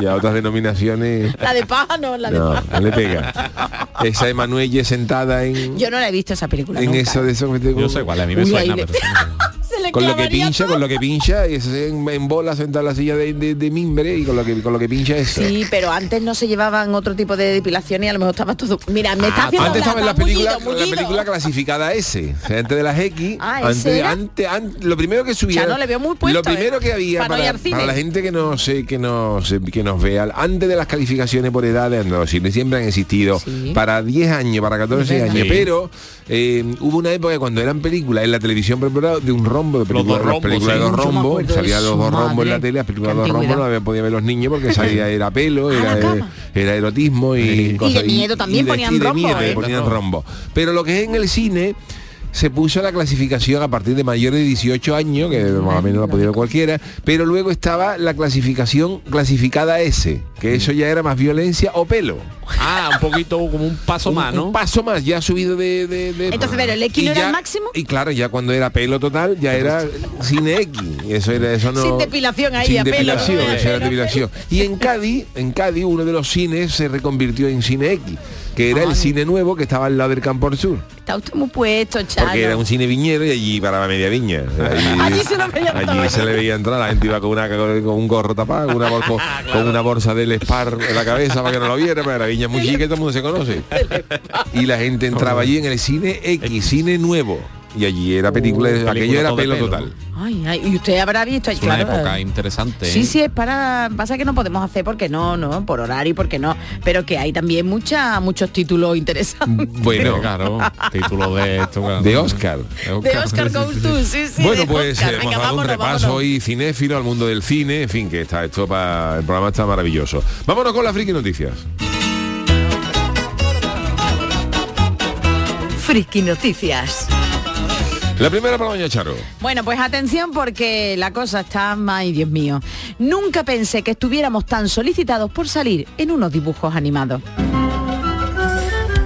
[SPEAKER 2] Y a otras denominaciones.
[SPEAKER 5] La de paja, no, la de
[SPEAKER 2] No,
[SPEAKER 5] paja.
[SPEAKER 2] no le pega. [LAUGHS] Esa Emanuelle sentada en,
[SPEAKER 5] Yo no la he visto esa película.
[SPEAKER 2] en
[SPEAKER 5] nunca.
[SPEAKER 2] eso de eso que te-
[SPEAKER 7] Yo sé cuál, a mí me
[SPEAKER 5] Uy,
[SPEAKER 7] suena, pero... [LAUGHS]
[SPEAKER 5] le
[SPEAKER 2] con lo que pincha,
[SPEAKER 5] todo.
[SPEAKER 2] con lo que pincha, y se en, en bola sentado en la silla de, de- de mimbre y con lo que con lo que pincha eso.
[SPEAKER 5] Sí, pero antes no se llevaban otro tipo de depilación y a lo mejor estaba todo. Mira, me está haciendo
[SPEAKER 2] Ah, Antes estaba en la película,
[SPEAKER 5] mullido,
[SPEAKER 2] la película clasificada S, o sea, [LAUGHS] antes de las X,
[SPEAKER 5] Ah,
[SPEAKER 2] antes, antes, antes- lo primero que subía,
[SPEAKER 5] no le veo muy puesto,
[SPEAKER 2] lo primero
[SPEAKER 5] ¿eh?
[SPEAKER 2] que había
[SPEAKER 5] Para
[SPEAKER 2] la gente que no sé, que no sé, que nos vea, antes de las calificaciones por edades, no, siempre han existido
[SPEAKER 5] Sí.
[SPEAKER 2] para 10 años, para 14
[SPEAKER 5] Es verdad.
[SPEAKER 2] años,
[SPEAKER 7] Sí.
[SPEAKER 2] pero eh, hubo una época cuando eran películas en la televisión ejemplo, de un rombo de
[SPEAKER 7] Los
[SPEAKER 2] películas, películas de
[SPEAKER 5] acuerdo de
[SPEAKER 2] salía los dos rombos en la tele, las películas de dos rombos no las podían ver los niños porque [LAUGHS] salía era pelo,
[SPEAKER 5] A la
[SPEAKER 2] era, erotismo y,
[SPEAKER 5] Y
[SPEAKER 2] cosas-
[SPEAKER 5] de miedo también
[SPEAKER 2] de-
[SPEAKER 5] ponían
[SPEAKER 2] y de
[SPEAKER 5] rombo,
[SPEAKER 2] miedo
[SPEAKER 5] ¿eh?
[SPEAKER 2] ponían rombo. Pero lo que es en el cine se puso la clasificación a partir de mayores de 18 años, que más o menos la podía cualquiera, pero luego estaba la clasificación clasificada S, que eso ya era más violencia o pelo.
[SPEAKER 7] Ah, un poquito como un paso
[SPEAKER 2] Un-
[SPEAKER 7] más, ¿no?
[SPEAKER 2] Un paso más, ya ha subido de... de- de-
[SPEAKER 5] Entonces, pero el X no era
[SPEAKER 2] ya-
[SPEAKER 5] el máximo.
[SPEAKER 2] Y claro, ya cuando era pelo total, ya era cine X. Y eso era eso no.
[SPEAKER 5] Sin depilación ahí,
[SPEAKER 2] Sin
[SPEAKER 5] a pelo,
[SPEAKER 2] depilación,
[SPEAKER 5] ¿no?
[SPEAKER 2] eso era
[SPEAKER 5] Pelo,
[SPEAKER 2] depilación. Y en Cádiz, en Cádiz, uno de los cines se reconvirtió en cine X, que era el cine nuevo que estaba al lado del Campo del Sur.
[SPEAKER 5] Está usted muy puesto, Chano.
[SPEAKER 2] Porque era un cine viñero y allí paraba media viña. Allí, [LAUGHS]
[SPEAKER 5] Allí se lo veía
[SPEAKER 2] allí
[SPEAKER 5] todo.
[SPEAKER 2] se le veía entrar, la gente iba con, una, con, un gorro tapado, con una, [LAUGHS] bolsa, con una bolsa del Spar en la cabeza para que no lo viera, pero la viña es muy chica y todo el mundo se conoce. [LAUGHS] Y la gente entraba allí en el cine X, cine nuevo. Y allí era película,
[SPEAKER 7] película
[SPEAKER 2] aquello era
[SPEAKER 7] de
[SPEAKER 2] pelo
[SPEAKER 7] pelo,
[SPEAKER 2] total.
[SPEAKER 5] Ay, ay, y usted habrá visto,
[SPEAKER 7] Es una época interesante.
[SPEAKER 5] Sí,
[SPEAKER 7] ¿eh?
[SPEAKER 5] sí, es para... Pasa que no podemos hacer porque no, no, por horario y porque no. Pero que hay también mucha, muchos títulos interesantes. [LAUGHS]
[SPEAKER 2] Bueno, [LAUGHS]
[SPEAKER 7] claro, título de esto. claro.
[SPEAKER 2] de Oscar.
[SPEAKER 5] De Oscar to, sí, sí.
[SPEAKER 2] bueno,
[SPEAKER 5] de
[SPEAKER 2] pues
[SPEAKER 5] Oscar.
[SPEAKER 2] eh,
[SPEAKER 5] Venga,
[SPEAKER 2] hemos dado un repaso
[SPEAKER 5] vámonos.
[SPEAKER 2] hoy cinéfilo al mundo del cine, en fin, que está esto para el programa está maravilloso. Vámonos con las friki noticias.
[SPEAKER 3] Friki Noticias.
[SPEAKER 2] La primera para doña Charo.
[SPEAKER 5] Bueno, pues atención porque la cosa está, ay Dios mío. Nunca pensé que estuviéramos tan solicitados por salir en unos dibujos animados.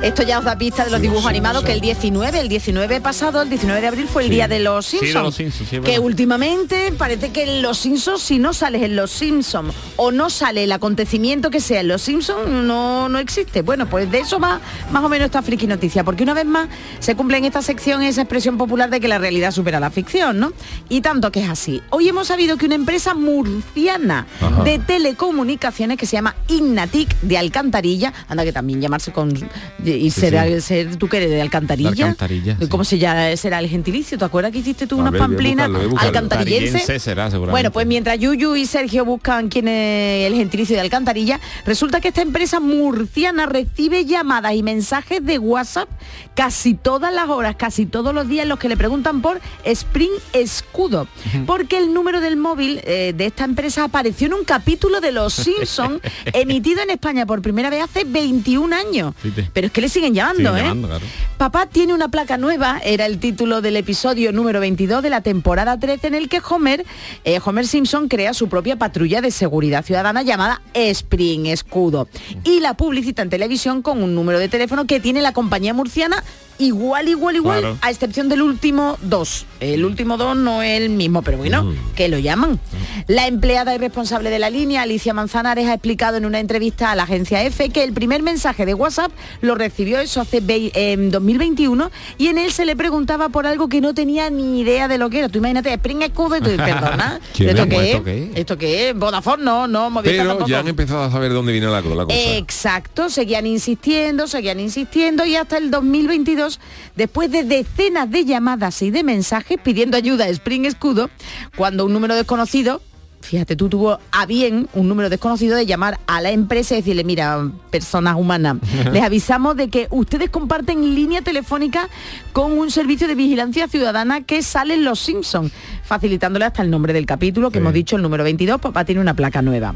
[SPEAKER 5] Esto ya os da pista de los dibujos animados que el 19, el 19 pasado, el 19 de abril fue el día de los
[SPEAKER 7] Sí, de
[SPEAKER 5] Simpsons.
[SPEAKER 7] los Simpsons, sí, es
[SPEAKER 5] que últimamente parece que en los Simpsons, si no sales en los Simpsons o no sale el acontecimiento que sea en los Simpsons, no, no existe. Bueno, pues de eso va más o menos esta friki noticia, porque una vez más se cumple en esta sección esa expresión popular de que la realidad supera la ficción, ¿no? Y tanto que es así. Hoy hemos sabido que una empresa murciana
[SPEAKER 2] Ajá.
[SPEAKER 5] de telecomunicaciones que se llama Ignatic de Alcantarilla, anda que también llamarse con y será
[SPEAKER 7] sí.
[SPEAKER 5] ser tú que eres de Alcantarilla,
[SPEAKER 7] De Alcantarilla, sí.
[SPEAKER 5] ¿cómo se llama será el gentilicio? ¿Te acuerdas que hiciste tú
[SPEAKER 2] A
[SPEAKER 5] unas
[SPEAKER 2] ver,
[SPEAKER 5] pamplinas
[SPEAKER 2] buscarlo, voy a buscarlo.
[SPEAKER 5] alcantarillense?
[SPEAKER 7] Alcantarillense será, seguramente.
[SPEAKER 5] Bueno, pues mientras Yuyu y Sergio buscan quién es el gentilicio de Alcantarilla, resulta que esta empresa murciana recibe llamadas y mensajes de WhatsApp casi todas las horas, casi todos los días en los que le preguntan por Spring Escudo. Porque el número del móvil eh, de esta empresa apareció en un capítulo de Los [LAUGHS] Simpsons emitido en España por primera vez hace 21 años. Pero es que le siguen llamando,
[SPEAKER 7] Siguen
[SPEAKER 5] ¿eh?
[SPEAKER 7] llamando, claro.
[SPEAKER 5] Papá tiene una placa nueva, era el título del episodio número 22 de la temporada 13 en el que Homer, eh, Homer Simpson crea su propia patrulla de seguridad ciudadana llamada Spring Escudo y la publicita en televisión con un número de teléfono que tiene la compañía murciana igual, igual, igual,
[SPEAKER 7] Claro.
[SPEAKER 5] a excepción del último dos. El último dos no es el mismo, pero bueno, que lo llaman. La empleada y responsable de la línea, Alicia Manzanares, ha explicado en una entrevista a la agencia EFE que el primer mensaje de WhatsApp lo recibió eso hace en 2021 y en él se le preguntaba por algo que no tenía ni idea de lo que era. Tú imagínate, Spring Escudo y tú, [LAUGHS] perdona,
[SPEAKER 7] ¿Quién
[SPEAKER 5] ¿esto
[SPEAKER 7] es?
[SPEAKER 5] qué
[SPEAKER 7] qué es?
[SPEAKER 5] ¿Esto qué es? Vodafone no, no, Movistar
[SPEAKER 2] Pero
[SPEAKER 5] tampoco.
[SPEAKER 2] ya han empezado a saber dónde viene la, la cosa.
[SPEAKER 5] Exacto, seguían insistiendo, seguían insistiendo y hasta el 2022, después de decenas de llamadas y de mensajes pidiendo ayuda a Spring Escudo, cuando un número desconocido, fíjate, tú tuvo a bien un número desconocido de llamar a la empresa y decirle, mira, personas humanas, [LAUGHS] les avisamos de que ustedes comparten línea telefónica con un servicio de vigilancia ciudadana que sale en Los Simpsons, facilitándole hasta el nombre del capítulo, que
[SPEAKER 7] Sí.
[SPEAKER 5] hemos dicho, el número 22, papá tiene una placa nueva.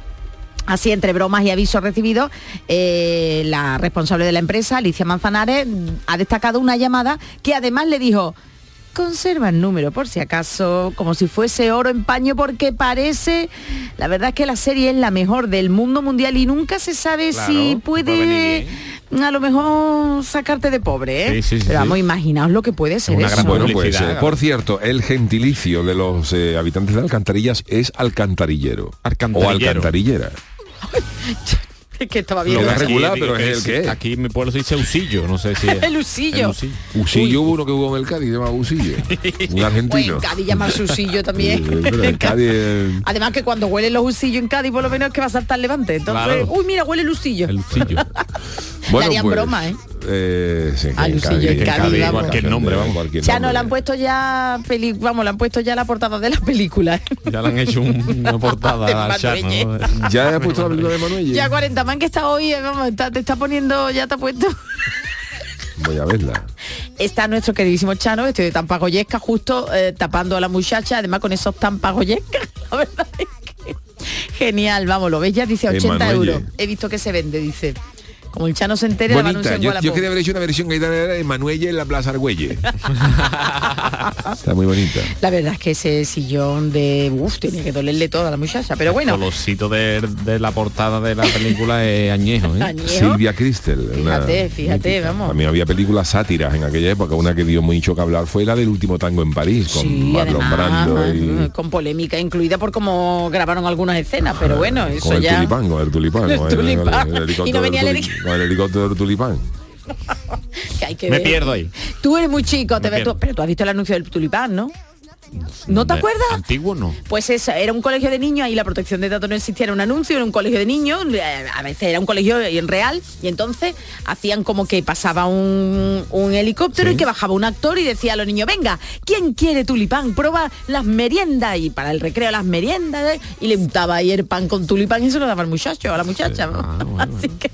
[SPEAKER 5] Así, entre bromas y avisos recibidos, eh, la responsable de la empresa, Alicia Manzanares, ha destacado una llamada que además le dijo, conserva el número por si acaso, como si fuese oro en paño, porque parece, la verdad es que la serie es la mejor del mundo mundial y nunca se sabe
[SPEAKER 7] Claro,
[SPEAKER 5] si
[SPEAKER 7] puede
[SPEAKER 5] a lo mejor sacarte de pobre, ¿eh?
[SPEAKER 7] Sí, sí, sí,
[SPEAKER 5] Pero
[SPEAKER 7] sí.
[SPEAKER 5] vamos, imaginaos lo que puede ser
[SPEAKER 7] una
[SPEAKER 5] eso.
[SPEAKER 7] gran
[SPEAKER 2] Bueno, pues, eh, por cierto, el gentilicio de los eh, habitantes de Alcantarillas es alcantarillero.
[SPEAKER 7] Alcantarillero.
[SPEAKER 2] O alcantarillera. [LAUGHS]
[SPEAKER 5] Es que estaba
[SPEAKER 2] Lo
[SPEAKER 5] bien.
[SPEAKER 2] regular, pero es el que es.
[SPEAKER 7] Aquí en mi pueblo se dice usillo, no sé si es. [LAUGHS]
[SPEAKER 5] El usillo.
[SPEAKER 7] El usillo.
[SPEAKER 2] Usillo hubo uno que hubo en el Cádiz, se llama Usillo. [LAUGHS] Un
[SPEAKER 5] Pues
[SPEAKER 2] argentino.
[SPEAKER 5] en Cádiz llama susillo también.
[SPEAKER 2] Cádiz,
[SPEAKER 5] Además que cuando huelen los usillos en Cádiz, por lo menos es que va a saltar levante. Entonces,
[SPEAKER 7] Claro.
[SPEAKER 5] uy, mira, huele el usillo.
[SPEAKER 7] El usillo.
[SPEAKER 5] harían broma, ¿eh?
[SPEAKER 2] Eh, sí,
[SPEAKER 5] Al
[SPEAKER 2] en
[SPEAKER 5] Usillo, en
[SPEAKER 2] en
[SPEAKER 5] Cádiz, vamos.
[SPEAKER 7] Cualquier nombre, vamos.
[SPEAKER 2] cualquier
[SPEAKER 5] Ya no le han puesto ya peli, vamos, le han puesto ya la portada de la película. ¿eh?
[SPEAKER 7] Ya le han hecho un- una [LAUGHS] portada al Chano. ¿no?
[SPEAKER 2] ¿Ya has puesto la película de Manuel?
[SPEAKER 5] Ya 40 man que está hoy, eh, vamos, está- te está poniendo, ya te ha puesto.
[SPEAKER 2] Voy a verla.
[SPEAKER 5] Está nuestro queridísimo Chano, vestido de tampagoyesca, justo eh, tapando a la muchacha, además con esos tampagoyescas. [LAUGHS] La verdad es que genial, vamos, lo ves ya, dice 80
[SPEAKER 2] Emanuelle.
[SPEAKER 5] euros. He visto que se vende, dice. Como el Chano se entere, la
[SPEAKER 2] Bonita.
[SPEAKER 5] en
[SPEAKER 2] Yo, yo quería haber hecho una versión gaitana de Manuelle en la Plaza Argüelle. [LAUGHS] Está muy bonita.
[SPEAKER 5] La verdad es que ese sillón de... Uf, tenía que dolerle todo a la muchacha, pero bueno.
[SPEAKER 7] El colorcito de, de la portada de la película es [LAUGHS] añejo, ¿eh?
[SPEAKER 5] Añejo.
[SPEAKER 2] Silvia Cristel. una
[SPEAKER 5] Fíjate, fíjate,
[SPEAKER 2] mítica.
[SPEAKER 5] vamos.
[SPEAKER 2] También había películas sátiras en aquella época. Una que dio mucho que hablar fue la del último tango en París, con
[SPEAKER 5] Sí,
[SPEAKER 2] Marlon
[SPEAKER 5] además,
[SPEAKER 2] Brando y
[SPEAKER 5] con polémica incluida por cómo grabaron algunas escenas, pero bueno, eso
[SPEAKER 2] con el
[SPEAKER 5] ya...
[SPEAKER 2] tulipán, con el tulipán. [LAUGHS]
[SPEAKER 5] El
[SPEAKER 2] con
[SPEAKER 5] tulipán.
[SPEAKER 2] helicóptero
[SPEAKER 5] Y no venía el
[SPEAKER 2] con el helicóptero del tulipán. [LAUGHS]
[SPEAKER 5] que hay que
[SPEAKER 7] Me
[SPEAKER 5] ver.
[SPEAKER 7] pierdo ahí.
[SPEAKER 5] Tú eres muy chico, te
[SPEAKER 7] Me
[SPEAKER 5] ves tú-
[SPEAKER 7] pierdo.
[SPEAKER 5] pero tú has visto el anuncio del tulipán, ¿no? ¿No te
[SPEAKER 7] De-
[SPEAKER 5] acuerdas?
[SPEAKER 7] Antiguo no.
[SPEAKER 5] Pues eso, era un colegio de niños, ahí la protección de datos no existía, era un anuncio, era un colegio de niños, eh, a veces era un colegio en real, y entonces hacían como que pasaba un, un helicóptero y que bajaba un actor y decía a los niños, venga, ¿quién quiere tulipán? Prueba las meriendas, y para el recreo las meriendas, ¿eh? y le untaba ahí el pan con tulipán y se lo daba al muchacho, a la muchacha.
[SPEAKER 7] Ah, bueno. [LAUGHS]
[SPEAKER 5] Así que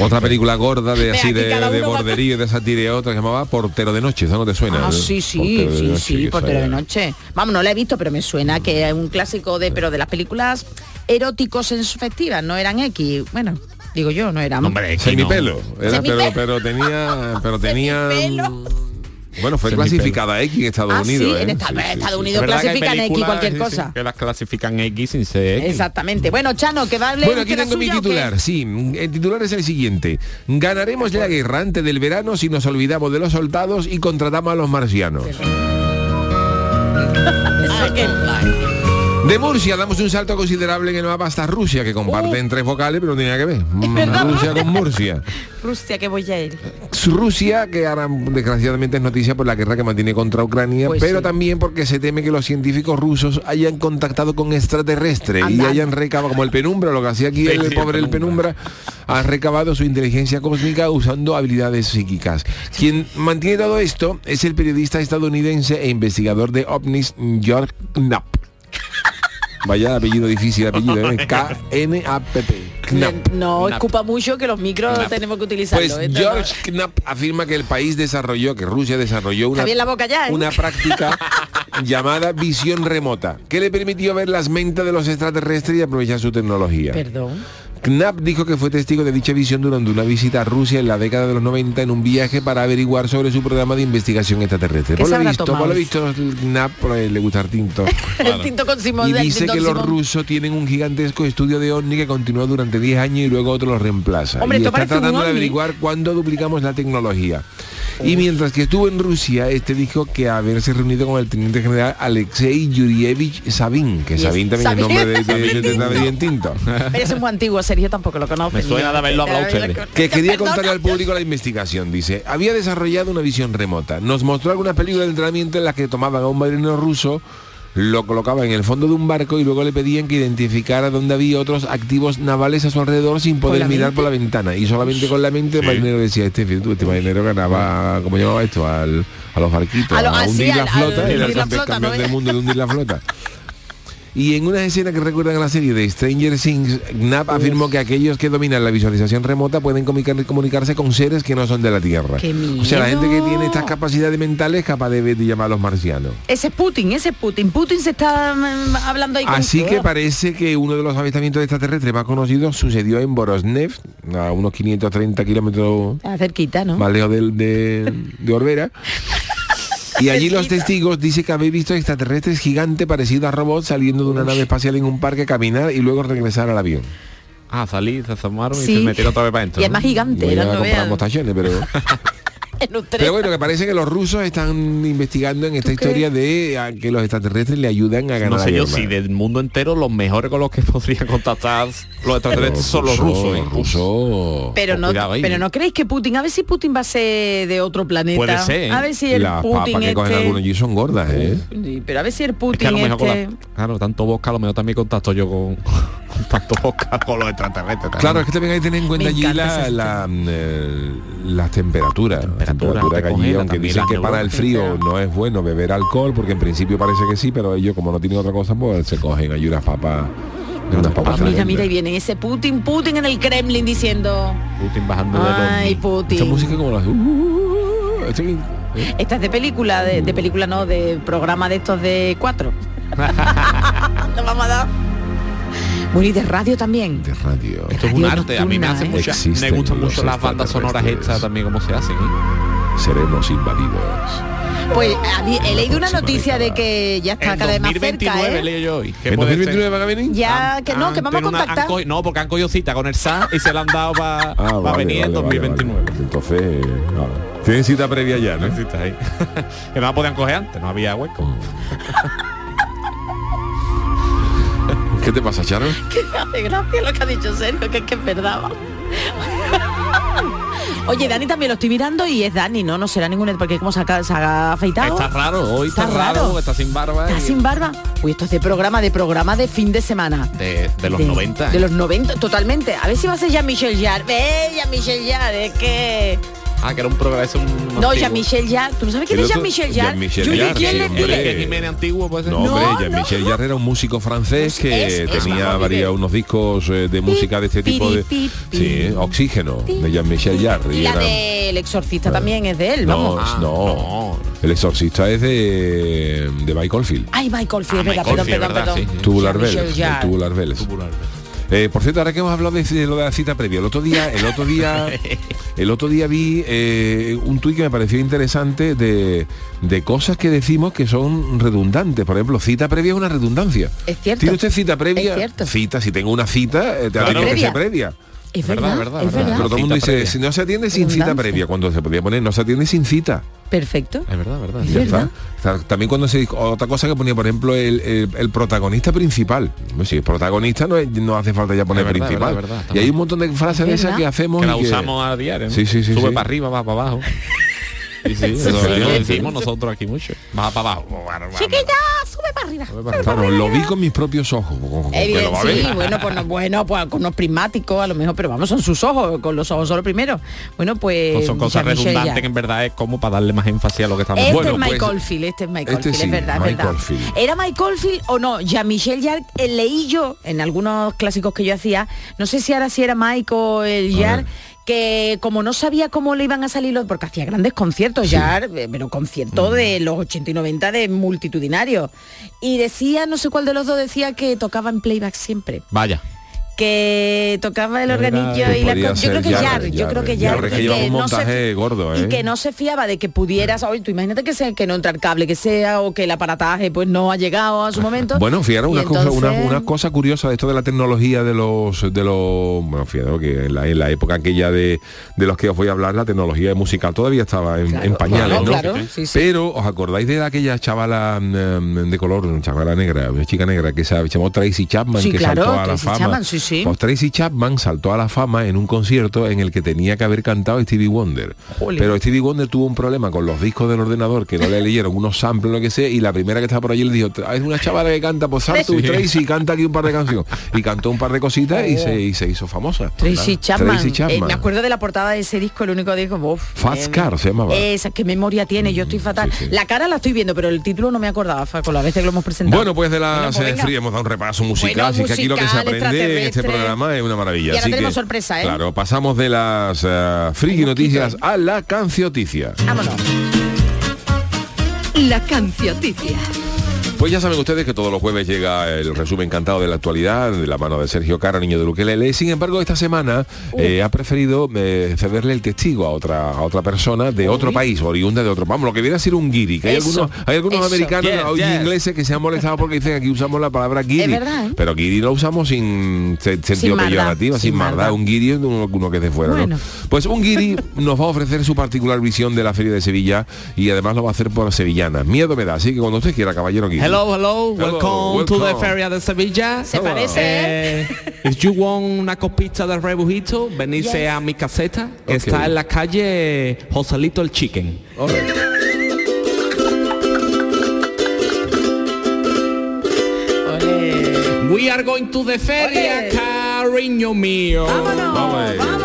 [SPEAKER 2] Otra película gorda de así de, de borderío y de sátira otra que llamaba Portero de Noche, ¿eso no te suena?
[SPEAKER 5] Ah, sí, sí,
[SPEAKER 2] Portero de
[SPEAKER 5] sí,
[SPEAKER 2] Noche,
[SPEAKER 5] sí,
[SPEAKER 2] que
[SPEAKER 5] Portero de Noche. Vamos, no la he visto, pero me suena que es un clásico de, pero de las películas eróticos en festivas, no eran X. Bueno, digo yo, no eran.
[SPEAKER 7] Hombre, aquí
[SPEAKER 2] Semipelo, era,
[SPEAKER 5] Semipelo.
[SPEAKER 2] pero, pero tenía, pero [LAUGHS] tenía,
[SPEAKER 5] Semipelo.
[SPEAKER 2] Bueno, fue clasificada X en Estados
[SPEAKER 5] Ah,
[SPEAKER 2] Unidos.
[SPEAKER 5] sí,
[SPEAKER 2] ¿eh?
[SPEAKER 5] en Esta-
[SPEAKER 2] Sí, sí,
[SPEAKER 5] Estados
[SPEAKER 2] sí.
[SPEAKER 5] Unidos clasifican X cualquier cosa.
[SPEAKER 7] Que las clasifican X sin ser X.
[SPEAKER 5] Exactamente. Bueno, Chano, que va a
[SPEAKER 2] Bueno, aquí tengo mi titular, sí. El titular es el siguiente. Ganaremos la guerra antes del verano si nos olvidamos de los soldados y contratamos a los marcianos. [LAUGHS] De Murcia damos un salto considerable en el mapa hasta Rusia, que comparten tres vocales, pero no tiene nada que ver. [LAUGHS] Rusia con Murcia.
[SPEAKER 5] Rusia, que voy a ir.
[SPEAKER 2] Rusia, que ahora desgraciadamente es noticia por la guerra que mantiene contra Ucrania,
[SPEAKER 5] Pues
[SPEAKER 2] pero
[SPEAKER 5] sí.
[SPEAKER 2] también porque se teme que los científicos rusos hayan contactado con extraterrestres y hayan recabado, como el penumbra, lo que hacía aquí el
[SPEAKER 7] sí,
[SPEAKER 2] pobre
[SPEAKER 7] el
[SPEAKER 2] el penumbra, ha recabado su inteligencia cósmica usando habilidades psíquicas. Quien mantiene todo esto es el periodista estadounidense e investigador de ovnis George Knapp. Vaya apellido difícil, apellido, ¿eh? [LAUGHS] K-N-A-P-P. Knapp.
[SPEAKER 5] No,
[SPEAKER 7] Knapp.
[SPEAKER 5] ocupa mucho que los micros
[SPEAKER 7] Knapp.
[SPEAKER 5] tenemos que utilizarlo.
[SPEAKER 2] Pues
[SPEAKER 5] ¿eh?
[SPEAKER 2] George Knapp afirma que el país desarrolló, que Rusia desarrolló una,
[SPEAKER 5] Está bien la boca ya, ¿eh?
[SPEAKER 2] una práctica [LAUGHS] llamada visión remota, que le permitió ver las mentes de los extraterrestres y aprovechar su tecnología.
[SPEAKER 5] Perdón.
[SPEAKER 2] Knapp dijo que fue testigo de dicha visión durante una visita a Rusia en la década de los 90 en un viaje para averiguar sobre su programa de investigación extraterrestre.
[SPEAKER 5] ¿Qué
[SPEAKER 2] Por
[SPEAKER 5] se
[SPEAKER 2] lo
[SPEAKER 5] habrá
[SPEAKER 2] visto, por lo visto, Knapp pues, le gusta el tinto. [LAUGHS]
[SPEAKER 5] El tinto con Simón
[SPEAKER 2] Y dice que los
[SPEAKER 5] Simón.
[SPEAKER 2] rusos tienen un gigantesco estudio de ovni que continúa durante 10 años y luego otro lo reemplaza.
[SPEAKER 5] Hombre,
[SPEAKER 2] y está tratando de averiguar cuándo duplicamos la tecnología. Y mientras que estuvo en Rusia, este dijo que haberse reunido con el teniente general Alexei Yurievich Sabin, que Sabin también es nombre de, de, de,
[SPEAKER 5] Tinto.
[SPEAKER 2] bien tinto. [LAUGHS]
[SPEAKER 5] Pero es muy antiguo, Sergio tampoco lo conoce.
[SPEAKER 7] Me suena de haberlo hablado ustedes.
[SPEAKER 2] que quería contarle al público la investigación. Dice, había desarrollado una visión remota. Nos mostró algunas películas de entrenamiento en las que tomaban a un marinero ruso, lo colocaban en el fondo de un barco y luego le pedían que identificara dónde había otros activos navales a su alrededor sin poder mirar
[SPEAKER 5] mente?
[SPEAKER 2] por la ventana. Y solamente con la mente el marinero decía, este, este marinero ganaba, ¿cómo llamaba esto? Al, a los barquitos,
[SPEAKER 5] A
[SPEAKER 2] a,
[SPEAKER 5] lo- sí,
[SPEAKER 2] hundir la
[SPEAKER 5] al-
[SPEAKER 2] flota,
[SPEAKER 5] al
[SPEAKER 2] era el
[SPEAKER 5] la
[SPEAKER 2] campeón,
[SPEAKER 5] flota,
[SPEAKER 2] campeón
[SPEAKER 5] ¿no?
[SPEAKER 2] del mundo de hundir la flota. Y en una escena que recuerdan a la serie de Stranger Things, Knapp afirmó que aquellos que dominan la visualización remota pueden comunicar- comunicarse con seres que no son de la Tierra.
[SPEAKER 5] ¡Qué
[SPEAKER 2] O sea, la gente que tiene estas capacidades mentales es capaz de, de llamar a los marcianos.
[SPEAKER 5] Ese es Putin, ese es Putin. Putin se está mm, hablando ahí con
[SPEAKER 2] Así que parece que uno de los avistamientos extraterrestres más conocidos sucedió en Borosnev, a unos 530 kilómetros
[SPEAKER 5] Está cerquita, ¿no?
[SPEAKER 2] más lejos del- de, de Orbera. [LAUGHS] Y allí los testigos dicen que habéis visto extraterrestres gigantes parecidos a robots saliendo de una nave espacial en un parque, caminar y luego regresar al avión.
[SPEAKER 7] Ah, salí, se asomaron y se metieron otra vez para adentro.
[SPEAKER 5] Y es más
[SPEAKER 7] ¿no?
[SPEAKER 5] gigante,
[SPEAKER 2] Voy
[SPEAKER 5] no
[SPEAKER 2] a
[SPEAKER 5] lo
[SPEAKER 2] comprar
[SPEAKER 5] vean.
[SPEAKER 2] mostachones, pero [LAUGHS]
[SPEAKER 5] En un tren.
[SPEAKER 2] Pero bueno, que parece que los rusos están investigando en esta historia de a que los extraterrestres le ayudan a ganar
[SPEAKER 7] No sé
[SPEAKER 2] la
[SPEAKER 7] yo
[SPEAKER 2] guerra.
[SPEAKER 7] si del mundo entero los mejores con los que [LAUGHS] podrían contactar los extraterrestres son los rusos. ¿eh?
[SPEAKER 2] rusos.
[SPEAKER 5] Pero no, pero no creéis que Putin, a ver si Putin va a ser de otro planeta.
[SPEAKER 7] Puede ser, ¿eh?
[SPEAKER 5] A ver si el
[SPEAKER 2] Las papas
[SPEAKER 5] Putin
[SPEAKER 2] que cogen
[SPEAKER 5] este-
[SPEAKER 2] algunos allí son gordas, ¿eh?
[SPEAKER 5] Sí, pero a ver si el
[SPEAKER 7] Es
[SPEAKER 5] Putin
[SPEAKER 7] que a lo mejor con
[SPEAKER 5] este-
[SPEAKER 7] la- claro, tanto bosca, a lo mejor también contacto yo con, con [LAUGHS] tanto con los extraterrestres. también.
[SPEAKER 2] Claro, es que también hay que tener en cuenta
[SPEAKER 5] Me
[SPEAKER 2] allí la, la, eh, las temperaturas. Las
[SPEAKER 7] Temperatura,
[SPEAKER 2] temperaturas que allí,
[SPEAKER 7] congela
[SPEAKER 2] aunque dicen
[SPEAKER 7] las
[SPEAKER 2] que para el frío no es bueno beber alcohol, porque en principio parece que sí, pero ellos como no tienen otra cosa, pues se cogen allí unas papas. Unas papas
[SPEAKER 5] Ah, mira, mira, y viene ese Putin, Putin en el Kremlin diciendo,
[SPEAKER 7] Putin bajando de los...
[SPEAKER 5] ay,
[SPEAKER 2] Esta
[SPEAKER 5] Putin.
[SPEAKER 2] música como la... uh, que- ¿eh?
[SPEAKER 5] Esta es de película, de, de película no, de programa de estos de cuatro. [LAUGHS] [LAUGHS] Nos vamos a dar. Bueno, y de radio también.
[SPEAKER 2] de radio.
[SPEAKER 7] Esto es un arte, a mí me hace
[SPEAKER 5] ¿eh?
[SPEAKER 7] mucha, me gustan mucho las bandas sonoras hechas también como se hacen. ¿eh?
[SPEAKER 2] Seremos invadidos.
[SPEAKER 5] Pues habí- he leído una noticia de que ya está cada vez más
[SPEAKER 7] 2029
[SPEAKER 5] cerca, ¿eh?
[SPEAKER 7] leo yo hoy. que
[SPEAKER 2] ¿En
[SPEAKER 7] puede ser-
[SPEAKER 2] 2029 van a venir?
[SPEAKER 5] Ya, que no,
[SPEAKER 7] Han
[SPEAKER 5] que vamos a
[SPEAKER 7] una-
[SPEAKER 5] contactar.
[SPEAKER 7] no, porque han cogido cita con el SA [LAUGHS] y se la han dado para
[SPEAKER 2] Ah, vale,
[SPEAKER 7] venir en
[SPEAKER 2] vale, vale,
[SPEAKER 7] 2029.
[SPEAKER 2] vale. Entonces, eh, tienen cita previa ya, ¿no?
[SPEAKER 7] Cita ahí. [LAUGHS] que no la podían coger antes, no había hueco. [LAUGHS]
[SPEAKER 2] ¿Qué te pasa, Charo? [LAUGHS]
[SPEAKER 5] Me hace gracia lo que ha dicho Sergio, que es que es verdad. Oye, Dani también lo estoy mirando y es Dani, ¿no? No será ningún porque como se ha, se ha afeitado.
[SPEAKER 7] Está raro, hoy está,
[SPEAKER 5] Está
[SPEAKER 7] raro,
[SPEAKER 5] raro.
[SPEAKER 7] está sin barba.
[SPEAKER 5] Está
[SPEAKER 7] y-
[SPEAKER 5] sin barba. Uy, esto es de programa, de programa de fin de semana.
[SPEAKER 7] de, de los
[SPEAKER 5] de,
[SPEAKER 7] 90.
[SPEAKER 5] De
[SPEAKER 7] ¿eh?
[SPEAKER 5] los 90, totalmente. A ver si va a ser Jean-Michel Jarre. Ve, Jean-Michel Jarre, es que...
[SPEAKER 7] Ah, que era un programa, es un
[SPEAKER 5] No. Jean-Michel Jarre. ¿Tú no sabes quién es Jean-Michel Jarre?
[SPEAKER 2] Jean-Michel
[SPEAKER 5] Yo, ¿y
[SPEAKER 2] Jarre,
[SPEAKER 5] quién le
[SPEAKER 7] antiguo puede ser.
[SPEAKER 2] No, hombre. Jean-Michel Jarre era un músico francés que tenía varios unos discos eh, de música de este tipo de sí, Oxígeno de Jean-Michel Jarre
[SPEAKER 5] Y la del exorcista también es de él,
[SPEAKER 2] no,
[SPEAKER 5] vamos.
[SPEAKER 7] Ah,
[SPEAKER 2] no,
[SPEAKER 7] no.
[SPEAKER 2] el exorcista es de de Michael Field.
[SPEAKER 5] Ay, Michael Field,
[SPEAKER 7] Ah,
[SPEAKER 5] perdón,
[SPEAKER 7] Field,
[SPEAKER 5] perdón, perdón.
[SPEAKER 2] Tubular Bells, Tubular Bells. Eh, por cierto, ahora que hemos hablado de, de lo de la cita previa, el otro día, el otro día, [LAUGHS] el otro día vi eh, un tuit que me pareció interesante de, de cosas que decimos que son redundantes. Por ejemplo, cita previa es una redundancia.
[SPEAKER 5] Es cierto.
[SPEAKER 2] ¿Tiene usted cita previa?
[SPEAKER 5] Es cierto.
[SPEAKER 2] Cita, si tengo una cita, eh, te
[SPEAKER 7] Claro.
[SPEAKER 2] tiene que ser previa.
[SPEAKER 5] Es
[SPEAKER 7] Verdad,
[SPEAKER 5] verdad,
[SPEAKER 7] verdad,
[SPEAKER 5] es
[SPEAKER 7] verdad.
[SPEAKER 5] verdad.
[SPEAKER 2] Pero todo el mundo dice,
[SPEAKER 7] previa.
[SPEAKER 2] si no se atiende sin cita previa, cuando se podía poner, no se atiende sin cita.
[SPEAKER 5] Perfecto.
[SPEAKER 7] Es verdad, verdad.
[SPEAKER 5] Es
[SPEAKER 2] Ya
[SPEAKER 5] verdad.
[SPEAKER 2] está. También cuando se dijo- otra cosa que ponía, por ejemplo, el, el- el protagonista principal. Pues si es protagonista no, es- no hace falta ya poner
[SPEAKER 7] Es verdad,
[SPEAKER 2] principal.
[SPEAKER 7] verdad, verdad,
[SPEAKER 2] y hay un montón de frases de
[SPEAKER 5] Es
[SPEAKER 2] esas que hacemos
[SPEAKER 7] Que
[SPEAKER 2] y
[SPEAKER 7] la
[SPEAKER 2] que-
[SPEAKER 7] usamos a diario. ¿no?
[SPEAKER 2] Sí, sí, sí,
[SPEAKER 7] Sube
[SPEAKER 2] sí.
[SPEAKER 7] para arriba, va para abajo. [LAUGHS] Sí, sí, [LAUGHS]
[SPEAKER 5] Eso
[SPEAKER 7] lo decimos nosotros aquí mucho. Va para abajo.
[SPEAKER 5] Chiquilla, sube para arriba.
[SPEAKER 7] Sube para
[SPEAKER 2] Claro, lo vi con mis propios ojos. lo va a ver.
[SPEAKER 5] sí, bueno, pues no, bueno, pues con unos prismáticos a lo mejor, pero vamos, son sus ojos, con los ojos solo primero. Bueno, pues.
[SPEAKER 7] Pues son cosas redundantes que en verdad es como para darle más énfasis a lo que estamos
[SPEAKER 5] Este
[SPEAKER 2] Bueno,
[SPEAKER 5] es
[SPEAKER 2] pues,
[SPEAKER 5] Michael Field, este es Michael
[SPEAKER 2] este
[SPEAKER 5] Field,
[SPEAKER 2] sí,
[SPEAKER 5] es verdad, es
[SPEAKER 2] Michael
[SPEAKER 5] verdad.
[SPEAKER 2] Field.
[SPEAKER 5] ¿Era Michael Field o no? Jean-Michel Jarre, eh, leí yo en algunos clásicos que yo hacía, no sé si ahora si era Michael Jarre, que como no sabía cómo le iban a salir los, porque hacía grandes conciertos Jarre, eh, pero conciertos de los 80 y 90 de multitudinarios. Y decía, no sé cuál de los dos decía que tocaba en playback siempre.
[SPEAKER 7] Vaya.
[SPEAKER 5] Que tocaba el organillo y la yo creo que
[SPEAKER 2] Jarre,
[SPEAKER 5] yo creo que
[SPEAKER 2] que
[SPEAKER 5] y
[SPEAKER 2] un
[SPEAKER 5] no se-
[SPEAKER 2] gordo, ¿eh?
[SPEAKER 5] y que no se fiaba de que pudieras oye, tú imagínate que sea que no entra el cable que sea o que el aparataje pues no ha llegado a su momento
[SPEAKER 2] Bueno,
[SPEAKER 5] Y
[SPEAKER 2] una cosa, una,
[SPEAKER 5] entonces-
[SPEAKER 2] una cosa curiosa de esto de la tecnología de los de los bueno, fíjate que en la, en la época aquella de, de los que os voy a hablar, la tecnología musical todavía estaba en,
[SPEAKER 5] Claro,
[SPEAKER 2] en pañales,
[SPEAKER 5] claro,
[SPEAKER 2] ¿no?
[SPEAKER 5] claro, sí, sí.
[SPEAKER 2] Pero os acordáis de aquella chavala mm, de color, chavala negra, una chica negra que se llamó Tracy Chapman,
[SPEAKER 5] Sí,
[SPEAKER 2] que saltó a la
[SPEAKER 5] Tracy
[SPEAKER 2] fama.
[SPEAKER 5] Chapman, sí.
[SPEAKER 2] Pues Tracy Chapman saltó a la fama en un concierto en el que tenía que haber cantado Stevie Wonder.
[SPEAKER 5] Jolín.
[SPEAKER 2] Pero Stevie Wonder tuvo un problema con los discos del ordenador que no le leyeron unos samples lo que sea y la primera que estaba por allí le dijo, "Ah, es una chavala que canta, pues salto
[SPEAKER 7] Sí.
[SPEAKER 2] Tracy canta aquí un par de canciones. Y cantó un par de cositas y, se, y se hizo famosa.
[SPEAKER 5] Tracy Chapman,
[SPEAKER 2] Tracy
[SPEAKER 5] Eh, me acuerdo de la portada de ese disco, el único disco, uf,
[SPEAKER 2] Fast
[SPEAKER 5] eh,
[SPEAKER 2] Car se llamaba.
[SPEAKER 5] Esa, qué memoria tiene, yo estoy fatal.
[SPEAKER 2] sí, sí.
[SPEAKER 5] La cara la estoy viendo, pero el título no me acordaba, con las veces que lo hemos presentado.
[SPEAKER 2] Bueno, pues de la
[SPEAKER 5] Bueno, pues
[SPEAKER 2] hemos dado un repaso musical,
[SPEAKER 5] Bueno,
[SPEAKER 2] así que aquí lo que se
[SPEAKER 5] musical,
[SPEAKER 2] aprende en este
[SPEAKER 5] extraterrestre.
[SPEAKER 2] programa es una maravilla.
[SPEAKER 5] Y ahora
[SPEAKER 2] así
[SPEAKER 5] tenemos
[SPEAKER 2] que,
[SPEAKER 5] sorpresa, ¿eh?
[SPEAKER 2] Claro, pasamos de las friki noticias a la cancioticia.
[SPEAKER 5] Vámonos.
[SPEAKER 3] La cancioticia.
[SPEAKER 2] Pues ya saben ustedes que todos los jueves llega el resumen encantado de la actualidad de la mano de Sergio Cara, niño de Luquelele. Sin embargo, esta semana eh, ha preferido eh, cederle el testigo a otra a otra persona de otro país, oriunda de otro. Vamos, lo que viene a ser un guiri, que hay algunos, hay algunos
[SPEAKER 5] eso.
[SPEAKER 2] americanos
[SPEAKER 7] Yes,
[SPEAKER 2] ingleses que se han molestado porque dicen aquí usamos la palabra guiri.
[SPEAKER 5] ¿eh?
[SPEAKER 2] Pero guiri lo usamos sin se- sentido peyorativo, sin,
[SPEAKER 5] sin
[SPEAKER 2] maldad.
[SPEAKER 5] maldad.
[SPEAKER 2] Un guiri es uno, uno que es de fuera,
[SPEAKER 5] Bueno.
[SPEAKER 2] ¿no? Pues un guiri [LAUGHS] nos va a ofrecer su particular visión de la Feria de Sevilla y además lo va a hacer por sevillanas. Miedo me da, así que cuando usted quiera, caballero guiri.
[SPEAKER 7] Hello, hello, welcome, to the. Feria de Sevilla.
[SPEAKER 5] Se parece,
[SPEAKER 7] Eh, if you want una copita de rebujito, venirse
[SPEAKER 5] Yes.
[SPEAKER 7] a mi caseta, que está en la calle Joselito el Chicken. We are going to the feria, cariño mío.
[SPEAKER 5] Vámonos,
[SPEAKER 2] Vamos.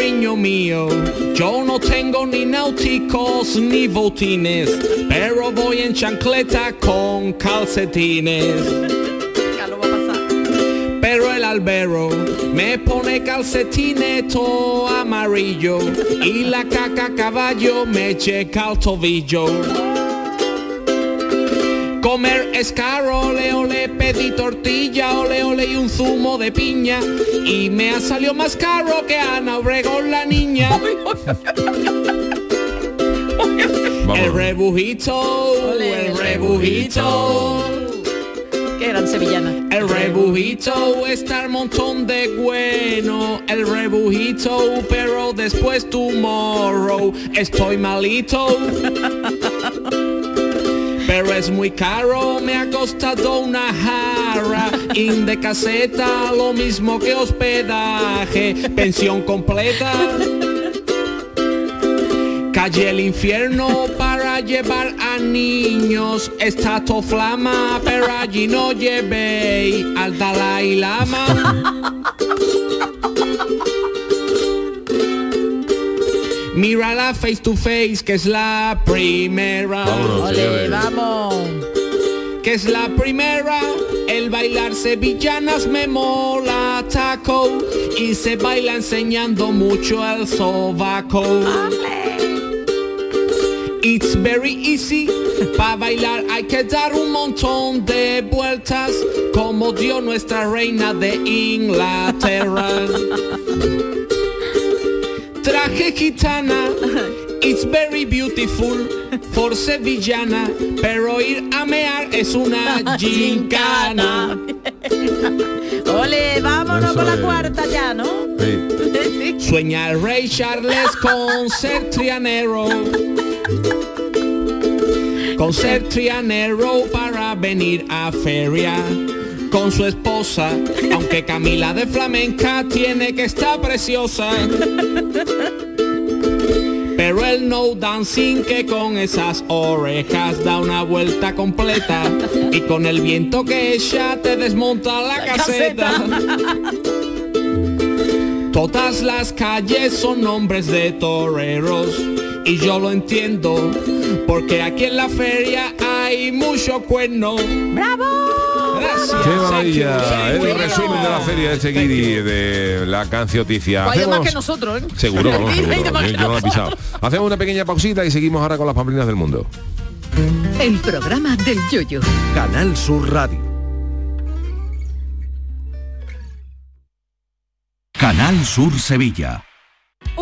[SPEAKER 7] Cariño mío, yo no tengo ni náuticos ni botines, pero voy en chancleta con calcetines.
[SPEAKER 5] Ya lo va a pasar.
[SPEAKER 7] Pero el albero me pone calcetineto amarillo y la caca caballo me checa al tobillo. Comer es caro, ole ole, pedí tortilla, ole ole y un zumo de piña y me ha salido más caro que Ana Obregón la niña. [LAUGHS] El rebujito,
[SPEAKER 5] Ole,
[SPEAKER 7] el rebujito.
[SPEAKER 5] Qué gran sevillana.
[SPEAKER 7] El rebujito está un montón de bueno. El rebujito, pero después tomorrow estoy malito. [LAUGHS] Pero es muy caro, me ha costado una jarra. In de caseta, lo mismo que hospedaje. Pensión completa. Calle el infierno para llevar a niños. Está to flama, pero allí no llevéis al Dalai Lama. Mírala face to face, que es la primera.
[SPEAKER 2] Vámonos,
[SPEAKER 5] vamos.
[SPEAKER 7] Que es la primera. El bailar sevillanas me mola taco. Y se baila enseñando mucho el sobaco. It's very easy. Para bailar hay que dar un montón de vueltas. Como dio nuestra reina de Inglaterra. [LAUGHS] Traje gitana. It's very beautiful. For sevillana. Pero ir a mear es una [LAUGHS] gincana. [LAUGHS]
[SPEAKER 5] Ole, vámonos
[SPEAKER 2] Eso
[SPEAKER 5] con la cuarta ya, ¿no?
[SPEAKER 2] Sí. [LAUGHS]
[SPEAKER 7] Sueña el rey Charles con ser trianero. Con ser trianero para venir a feria con su esposa. Aunque Camila de flamenca tiene que estar preciosa. Pero el no dancing que con esas orejas da una vuelta completa y con el viento que ella te desmonta la caseta. Todas las calles son nombres de toreros y yo lo entiendo porque aquí en la feria hay mucho cuerno.
[SPEAKER 5] ¡Bravo!
[SPEAKER 7] Gracias.
[SPEAKER 2] Qué maravilla.
[SPEAKER 7] you.
[SPEAKER 2] El
[SPEAKER 5] Bueno.
[SPEAKER 2] resumen de la feria de este guiri de la cancioticia.
[SPEAKER 5] Hay más
[SPEAKER 2] Hacemos-
[SPEAKER 5] que nosotros, ¿eh?
[SPEAKER 2] Seguro, [LAUGHS] vamos,
[SPEAKER 5] Sí,
[SPEAKER 2] seguro. Yo, yo no lo he pisado. Hacemos una pequeña pausita y seguimos ahora con las pamplinas del mundo.
[SPEAKER 3] El programa del yoyo.
[SPEAKER 4] Canal Sur Radio.
[SPEAKER 8] Canal Sur Sevilla.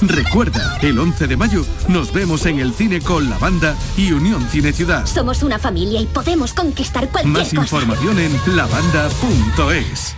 [SPEAKER 9] Recuerda, el 11 de mayo nos vemos en el cine con la banda y Unión Cine Ciudad.
[SPEAKER 10] Somos una familia y podemos conquistar cualquier
[SPEAKER 9] Más
[SPEAKER 10] cosa.
[SPEAKER 9] información en lavanda.es.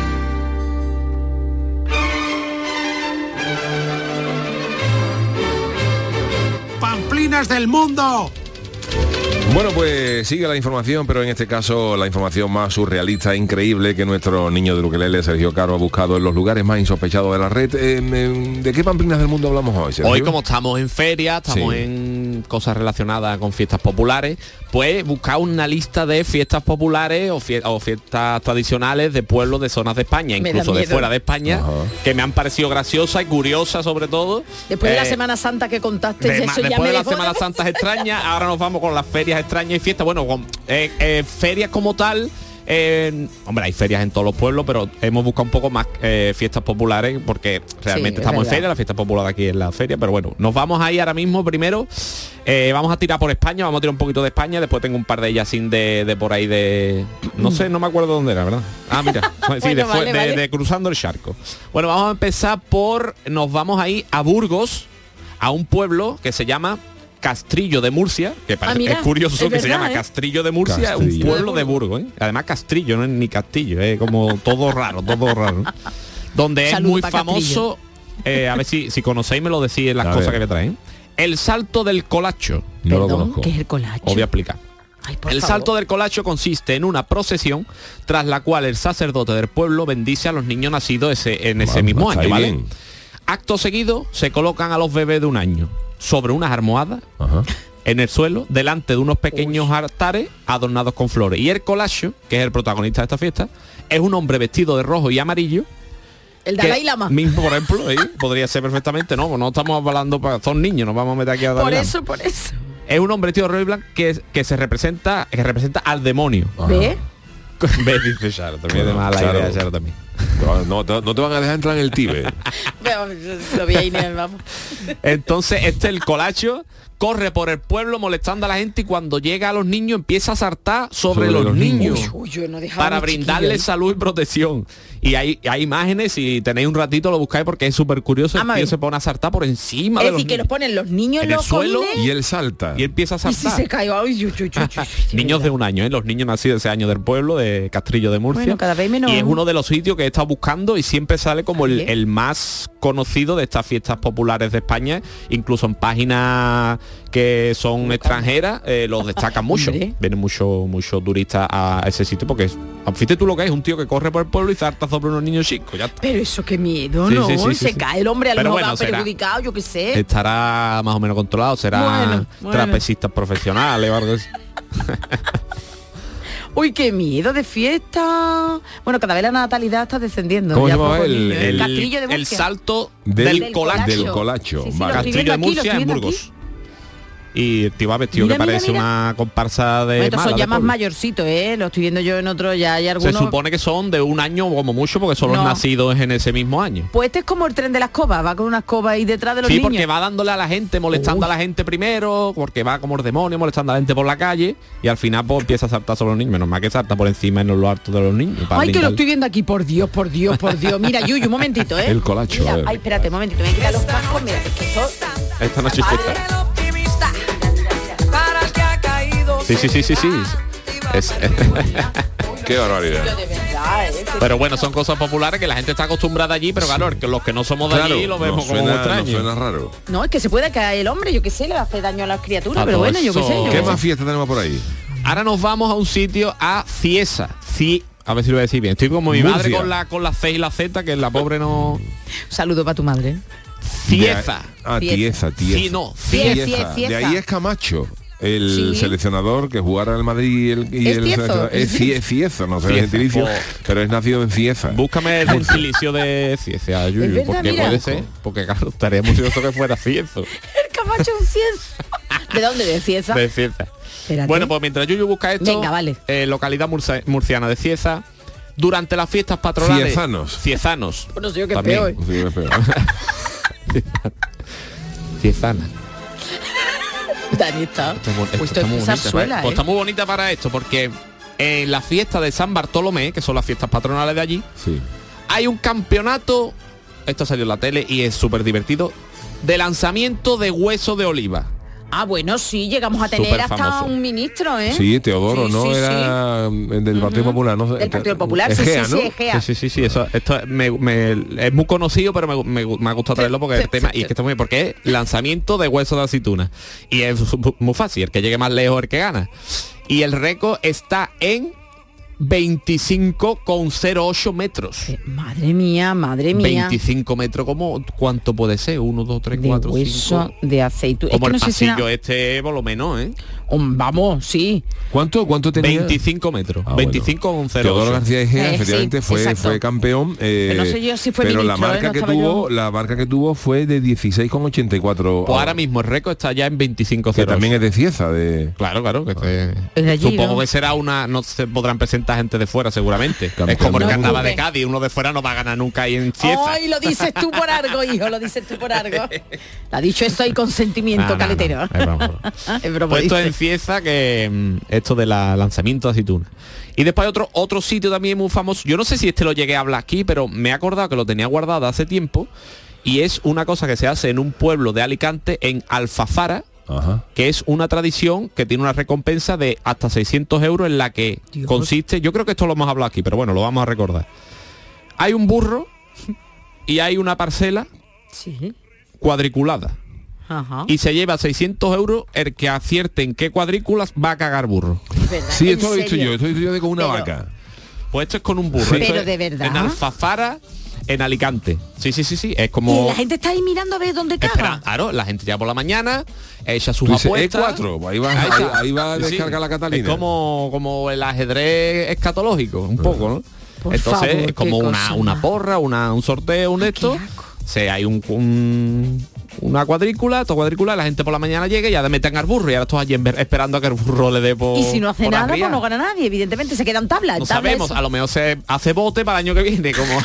[SPEAKER 11] Del mundo.
[SPEAKER 2] Bueno, pues sigue la información, pero en este caso la información más surrealista e increíble que nuestro niño de Ukelele, Sergio Caro, ha buscado en los lugares más insospechados de la red. Eh, eh, ¿De qué pamplinas del mundo hablamos hoy, Sergio?
[SPEAKER 7] Hoy como estamos en feria, estamos
[SPEAKER 2] Sí.
[SPEAKER 7] en cosas relacionadas con fiestas populares, pues buscar una lista de fiestas populares o, fie- o fiestas tradicionales de pueblos de zonas de España,
[SPEAKER 5] Me
[SPEAKER 7] incluso de fuera de España, que me han parecido graciosas y curiosas sobre todo.
[SPEAKER 5] Después de la
[SPEAKER 7] Eh,
[SPEAKER 5] Semana Santa que contaste,
[SPEAKER 7] de
[SPEAKER 5] ya
[SPEAKER 7] después
[SPEAKER 5] me
[SPEAKER 7] de las
[SPEAKER 5] dejó
[SPEAKER 7] Semanas Santas extrañas, ahora nos vamos con las ferias extrañas y fiestas. Bueno, con eh, eh, ferias como tal. Eh, hombre, hay ferias en todos los pueblos, pero hemos buscado un poco más eh, fiestas populares porque realmente
[SPEAKER 5] es
[SPEAKER 7] estamos en
[SPEAKER 5] verdad.
[SPEAKER 7] feria, la fiesta popular aquí en la feria, pero bueno, nos vamos ahí ahora mismo primero. eh, vamos a tirar por España, vamos a tirar un poquito de España, después tengo un par de ellas sin de, de por ahí de. No sé, no me acuerdo dónde era, ¿verdad? Ah, mira. [LAUGHS] sí,
[SPEAKER 5] Bueno,
[SPEAKER 7] de, fue-
[SPEAKER 5] vale,
[SPEAKER 7] de-
[SPEAKER 5] vale.
[SPEAKER 7] de cruzando el charco. Bueno, vamos a empezar por. Nos vamos ahí a Burgos, a un pueblo que se llama Castrillo de Murcia, que parece,
[SPEAKER 5] mira,
[SPEAKER 7] es curioso
[SPEAKER 5] es
[SPEAKER 7] que se llama
[SPEAKER 5] ¿eh?
[SPEAKER 7] Castrillo de Murcia,
[SPEAKER 2] Castrillo.
[SPEAKER 7] un pueblo de Burgos, ¿eh? además Castrillo, no es ni Castillo, es como todo raro, todo raro. Donde es muy famoso, eh, a ver si, si conocéis me lo decís en las
[SPEAKER 2] A
[SPEAKER 7] cosas
[SPEAKER 2] ver.
[SPEAKER 7] que me traen. El salto del colacho.
[SPEAKER 2] No lo conozco.
[SPEAKER 5] ¿qué es el colacho?
[SPEAKER 7] Os voy a explicar.
[SPEAKER 5] Ay,
[SPEAKER 7] El
[SPEAKER 5] favor.
[SPEAKER 7] salto del colacho consiste en una procesión tras la cual el sacerdote del pueblo bendice a los niños nacidos ese- en ese
[SPEAKER 2] Va-
[SPEAKER 7] mismo año,
[SPEAKER 2] ahí
[SPEAKER 7] ¿vale?
[SPEAKER 2] bien.
[SPEAKER 7] Acto seguido se colocan a los bebés de un año sobre unas almohadas
[SPEAKER 2] Ajá.
[SPEAKER 7] en el suelo delante de unos pequeños altares adornados con flores. Y el colacho, que es el protagonista de esta fiesta, es un hombre vestido de rojo y amarillo.
[SPEAKER 5] El Dalai Lama.
[SPEAKER 7] Mismo, por ejemplo, [LAUGHS] ¿eh? podría ser perfectamente, no, no estamos hablando para. Son niños, nos vamos a meter aquí a
[SPEAKER 5] Por
[SPEAKER 7] Dalai Lama.
[SPEAKER 5] eso, por eso.
[SPEAKER 7] Es un hombre vestido de rojo y blanco que, que se representa, que representa al demonio.
[SPEAKER 5] ¿Ve? [LAUGHS]
[SPEAKER 7] Ves, dice Charo, también de mala
[SPEAKER 2] Charo.
[SPEAKER 7] idea, Charo también.
[SPEAKER 2] No, te- no te van a dejar entrar en el Tíbet. [LAUGHS]
[SPEAKER 7] Entonces, este el colacho corre por el pueblo molestando a la gente y cuando llega a los niños empieza a saltar sobre,
[SPEAKER 2] Sobre
[SPEAKER 7] los,
[SPEAKER 2] los
[SPEAKER 7] niños.
[SPEAKER 2] niños.
[SPEAKER 5] Uy, yo no
[SPEAKER 7] para brindarles salud y protección. Y hay, hay imágenes, si tenéis un ratito lo buscáis porque es súper curioso. El
[SPEAKER 5] Vamos a
[SPEAKER 7] tío se pone a saltar por encima
[SPEAKER 5] Es
[SPEAKER 7] de los
[SPEAKER 5] decir, que los
[SPEAKER 7] niños.
[SPEAKER 5] ponen los niños
[SPEAKER 7] En
[SPEAKER 5] en
[SPEAKER 7] el
[SPEAKER 5] los
[SPEAKER 7] suelo
[SPEAKER 5] cojines,
[SPEAKER 2] Y él salta.
[SPEAKER 7] Y empieza a
[SPEAKER 5] y si
[SPEAKER 7] saltar.
[SPEAKER 5] se cae, ay, uy, uy, uy, uy, uy,
[SPEAKER 7] Niños de un año, ¿eh? los niños nacidos ese año del pueblo de Castrillo de Murcia.
[SPEAKER 5] Bueno, cada vez menos.
[SPEAKER 7] Y es uno de los sitios que he estado buscando y siempre sale como el, el más conocido de estas fiestas populares de España, incluso en páginas que son extranjeras, eh, los destacan mucho. Vienen muchos muchos turistas a ese sitio porque es, fíjate tú lo que es, un tío que corre por el pueblo y zarta sobre unos niños chicos. Ya está.
[SPEAKER 5] Pero eso qué miedo,
[SPEAKER 7] Sí,
[SPEAKER 5] ¿no?
[SPEAKER 7] sí, sí, sí,
[SPEAKER 5] se cae el hombre a lo
[SPEAKER 7] Pero
[SPEAKER 5] mejor
[SPEAKER 7] bueno,
[SPEAKER 5] va
[SPEAKER 7] será-
[SPEAKER 5] perjudicado, yo qué sé.
[SPEAKER 7] Estará más o menos controlado, será
[SPEAKER 5] Bueno, bueno.
[SPEAKER 7] trapecistas profesionales o algo así. [LAUGHS]
[SPEAKER 5] Uy, qué miedo de fiesta. Bueno, cada vez la natalidad está descendiendo.
[SPEAKER 2] ¿Cómo
[SPEAKER 5] ya
[SPEAKER 2] se llama
[SPEAKER 5] pocos
[SPEAKER 2] el-
[SPEAKER 5] Castillo de
[SPEAKER 7] el salto
[SPEAKER 2] Del-
[SPEAKER 7] colacho.
[SPEAKER 2] Del colacho.
[SPEAKER 5] Sí, sí,
[SPEAKER 2] vale.
[SPEAKER 5] lo estoy
[SPEAKER 7] Castillo de
[SPEAKER 5] aquí,
[SPEAKER 7] Murcia en Burgos. Y el tío va vestido
[SPEAKER 5] Mira,
[SPEAKER 7] que
[SPEAKER 5] mira,
[SPEAKER 7] parece
[SPEAKER 5] mira.
[SPEAKER 7] una comparsa de
[SPEAKER 5] Bueno, estos son ya más mayorcitos, ¿eh? Lo estoy viendo yo en otro, ya hay
[SPEAKER 7] Se
[SPEAKER 5] algunos...
[SPEAKER 7] supone que son de un año como mucho porque son los
[SPEAKER 5] No.
[SPEAKER 7] nacidos en ese mismo año.
[SPEAKER 5] Pues este es como el tren de la escoba, va con una escoba ahí detrás de los
[SPEAKER 7] Sí,
[SPEAKER 5] niños.
[SPEAKER 7] porque va dándole a la gente, molestando a la gente primero, porque va como el demonio, molestando a la gente por la calle, y al final pues empieza a saltar sobre los niños. Menos mal que salta por encima en lo alto de los niños.
[SPEAKER 5] Ay, que lo estoy viendo aquí, por Dios, por Dios, por Dios. Mira, Yuyu, un momentito, ¿eh? [LAUGHS]
[SPEAKER 2] El colacho,
[SPEAKER 5] Mira,
[SPEAKER 2] ver.
[SPEAKER 5] ay, espérate, un momentito, me voy a quitar los cascos, mira, que
[SPEAKER 7] Esta noche Sí, sí, sí, sí, sí. Es- [LAUGHS]
[SPEAKER 2] Qué barbaridad.
[SPEAKER 5] verdad, ¿eh?
[SPEAKER 7] pero bueno, son cosas populares que la gente está acostumbrada allí, pero claro, que los que no somos de
[SPEAKER 2] Claro,
[SPEAKER 7] allí lo vemos como extraño.
[SPEAKER 2] nos suena raro.
[SPEAKER 5] No, es que se puede caer el hombre, yo qué sé, le hace daño a las criaturas,
[SPEAKER 7] A
[SPEAKER 5] pero bueno, yo qué sé. yo
[SPEAKER 2] ¿Qué más fiesta tenemos por ahí?
[SPEAKER 7] Ahora nos vamos a un sitio a Ciesa. Ci- a ver si lo voy a decir bien. Estoy como mi madre con la con la C y la Z, que la pobre no.
[SPEAKER 5] Saludo para tu madre.
[SPEAKER 7] Cieza.
[SPEAKER 2] Ah,
[SPEAKER 5] Tieza.
[SPEAKER 2] Tieza.
[SPEAKER 7] Sí, no.
[SPEAKER 5] Cieza.
[SPEAKER 2] De ahí es Camacho. El
[SPEAKER 5] Sí.
[SPEAKER 2] seleccionador que jugara el Madrid y el, y
[SPEAKER 5] ¿Es
[SPEAKER 2] el
[SPEAKER 5] Ciezo?
[SPEAKER 2] seleccionador- es Ciezo, no sé el
[SPEAKER 7] Cieza.
[SPEAKER 2] gentilicio,
[SPEAKER 7] Oh.
[SPEAKER 2] pero es nacido en Cieza.
[SPEAKER 7] Búscame el gentilicio de Cieza, Yuyu,
[SPEAKER 5] Es verdad,
[SPEAKER 7] porque
[SPEAKER 5] mira.
[SPEAKER 7] puede ser. Porque claro, estaría muy curioso que fuera Ciezo. [LAUGHS]
[SPEAKER 5] El Camacho un Cieza. ¿De dónde? ¿De Cieza?
[SPEAKER 7] De Cieza.
[SPEAKER 5] Espérate.
[SPEAKER 7] Bueno, pues mientras Yuyu busca esto,
[SPEAKER 5] Venga, vale.
[SPEAKER 7] eh, localidad murcia- murciana de Cieza, durante las fiestas patronales.
[SPEAKER 2] Ciezanos.
[SPEAKER 7] Ciezanos.
[SPEAKER 5] Bueno, sé yo ¿eh?
[SPEAKER 2] Es peor. [LAUGHS]
[SPEAKER 7] Ciezana. [LAUGHS]
[SPEAKER 5] Dani está.
[SPEAKER 7] Está
[SPEAKER 5] Pues
[SPEAKER 7] muy bonita,
[SPEAKER 5] zarzuela,
[SPEAKER 7] pues
[SPEAKER 5] ¿eh?
[SPEAKER 7] está muy bonita para esto, porque en la fiesta de San Bartolomé, que son las fiestas patronales de allí,
[SPEAKER 2] Sí.
[SPEAKER 7] hay un campeonato, esto salió en la tele y es súper divertido, de lanzamiento de hueso de oliva.
[SPEAKER 5] Ah, bueno, sí, llegamos a tener
[SPEAKER 7] Súper
[SPEAKER 5] hasta
[SPEAKER 7] famoso.
[SPEAKER 5] un ministro, ¿eh?
[SPEAKER 2] Sí, Teodoro,
[SPEAKER 5] Sí,
[SPEAKER 2] ¿no?
[SPEAKER 5] sí,
[SPEAKER 2] Era mm, del Partido Popular, ¿no?
[SPEAKER 5] Del Partido Popular, sí,
[SPEAKER 2] Egea,
[SPEAKER 5] sí,
[SPEAKER 2] ¿no?
[SPEAKER 5] sí, Egea.
[SPEAKER 7] Sí, sí, sí, sí, eso, esto me, me- es muy conocido, pero me, me- me ha gustado traerlo porque el tema, y es que está muy bien, porque es lanzamiento de hueso de aceituna. Y es muy fácil, el que llegue más lejos es el que gana. Y el récord está en 25,08 metros.
[SPEAKER 5] Eh, Madre mía, madre mía.
[SPEAKER 7] 25 metros, como ¿cuánto puede ser? 1, 2, 3,
[SPEAKER 5] de
[SPEAKER 7] 4,
[SPEAKER 5] hueso
[SPEAKER 7] 5.
[SPEAKER 5] de aceituna. Es
[SPEAKER 7] Como
[SPEAKER 5] que no
[SPEAKER 7] el
[SPEAKER 5] si
[SPEAKER 7] pasillo
[SPEAKER 5] era-
[SPEAKER 7] este por lo menos, ¿eh?
[SPEAKER 5] Um, Vamos, sí.
[SPEAKER 2] ¿Cuánto, cuánto tenía?
[SPEAKER 7] 25 metros.
[SPEAKER 2] Ah, bueno.
[SPEAKER 7] 25,08.
[SPEAKER 2] Teodoro García Egea
[SPEAKER 5] Eh,
[SPEAKER 2] efectivamente
[SPEAKER 5] sí,
[SPEAKER 2] fue, fue campeón eh,
[SPEAKER 5] Pero no sé yo si fue
[SPEAKER 2] pero la
[SPEAKER 5] ministro, ¿eh?
[SPEAKER 2] marca
[SPEAKER 5] No
[SPEAKER 2] que tuvo
[SPEAKER 5] yo.
[SPEAKER 2] la marca que tuvo fue de 16,84
[SPEAKER 7] Pues ahora mismo el récord está ya en 25,08.
[SPEAKER 2] que también es de Cieza de
[SPEAKER 7] Claro, claro, que te-
[SPEAKER 5] Es de allí,
[SPEAKER 7] supongo
[SPEAKER 5] ¿no?
[SPEAKER 7] que será una, no se podrán presentar gente de fuera seguramente.
[SPEAKER 2] Campeón
[SPEAKER 7] es como el carnaval de Cádiz, uno de fuera no va a ganar nunca ahí en Cieza.
[SPEAKER 5] Ay, lo dices tú por algo, hijo, lo dices tú por algo. [LAUGHS] Ha dicho eso y consentimiento caletero. [LAUGHS]
[SPEAKER 7] es broma. Cieza que mm, esto de la lanzamiento de aceituna. Y después hay otro, otro sitio también muy famoso. Yo no sé si este lo llegué a hablar aquí, pero me he acordado que lo tenía guardado hace tiempo. Y es una cosa que se hace en un pueblo de Alicante, en Alfafara,
[SPEAKER 2] Ajá.
[SPEAKER 7] que es una tradición que tiene una recompensa de hasta 600 euros en la que
[SPEAKER 5] Dios.
[SPEAKER 7] consiste, yo creo que esto lo hemos hablado aquí, pero bueno, lo vamos a recordar. Hay un burro y hay una parcela
[SPEAKER 5] Sí.
[SPEAKER 7] cuadriculada
[SPEAKER 5] Ajá.
[SPEAKER 7] y se lleva 600 euros el que acierte en qué cuadrículas va a cagar burro.
[SPEAKER 2] Sí,
[SPEAKER 5] ¿En
[SPEAKER 2] esto lo he visto
[SPEAKER 5] serio?
[SPEAKER 2] yo, esto lo he visto yo de con una
[SPEAKER 5] Pero-
[SPEAKER 2] vaca.
[SPEAKER 7] Pues esto es con un burro.
[SPEAKER 5] Pero
[SPEAKER 7] Esto
[SPEAKER 5] de verdad.
[SPEAKER 7] En Alfafara, en Alicante. Sí, sí, sí, sí. Es
[SPEAKER 5] Y
[SPEAKER 7] como...
[SPEAKER 5] la gente está ahí mirando a ver dónde
[SPEAKER 7] Espera,
[SPEAKER 5] caga.
[SPEAKER 7] claro, la gente ya por la mañana echa sus
[SPEAKER 2] dices,
[SPEAKER 7] apuestas.
[SPEAKER 2] E4, pues ahí va- ahí- ahí va a
[SPEAKER 7] sí.
[SPEAKER 2] descargar la Catalina.
[SPEAKER 7] Es como, como el ajedrez escatológico, un poco, ¿no?
[SPEAKER 5] Por
[SPEAKER 7] Entonces
[SPEAKER 5] favor,
[SPEAKER 7] es como una,
[SPEAKER 5] cosa
[SPEAKER 7] una porra, una, un sorteo, un de estos. Se hay un, un- una cuadrícula, toda cuadrícula, la gente por la mañana llega y ya meten al burro y ahora todos allí esperando a que el burro le dé por.
[SPEAKER 5] Y si no hace nada, pues no gana nadie. Evidentemente se quedan tablas.
[SPEAKER 7] No sabemos,
[SPEAKER 5] eso.
[SPEAKER 7] a lo mejor se hace bote para el año que viene, como,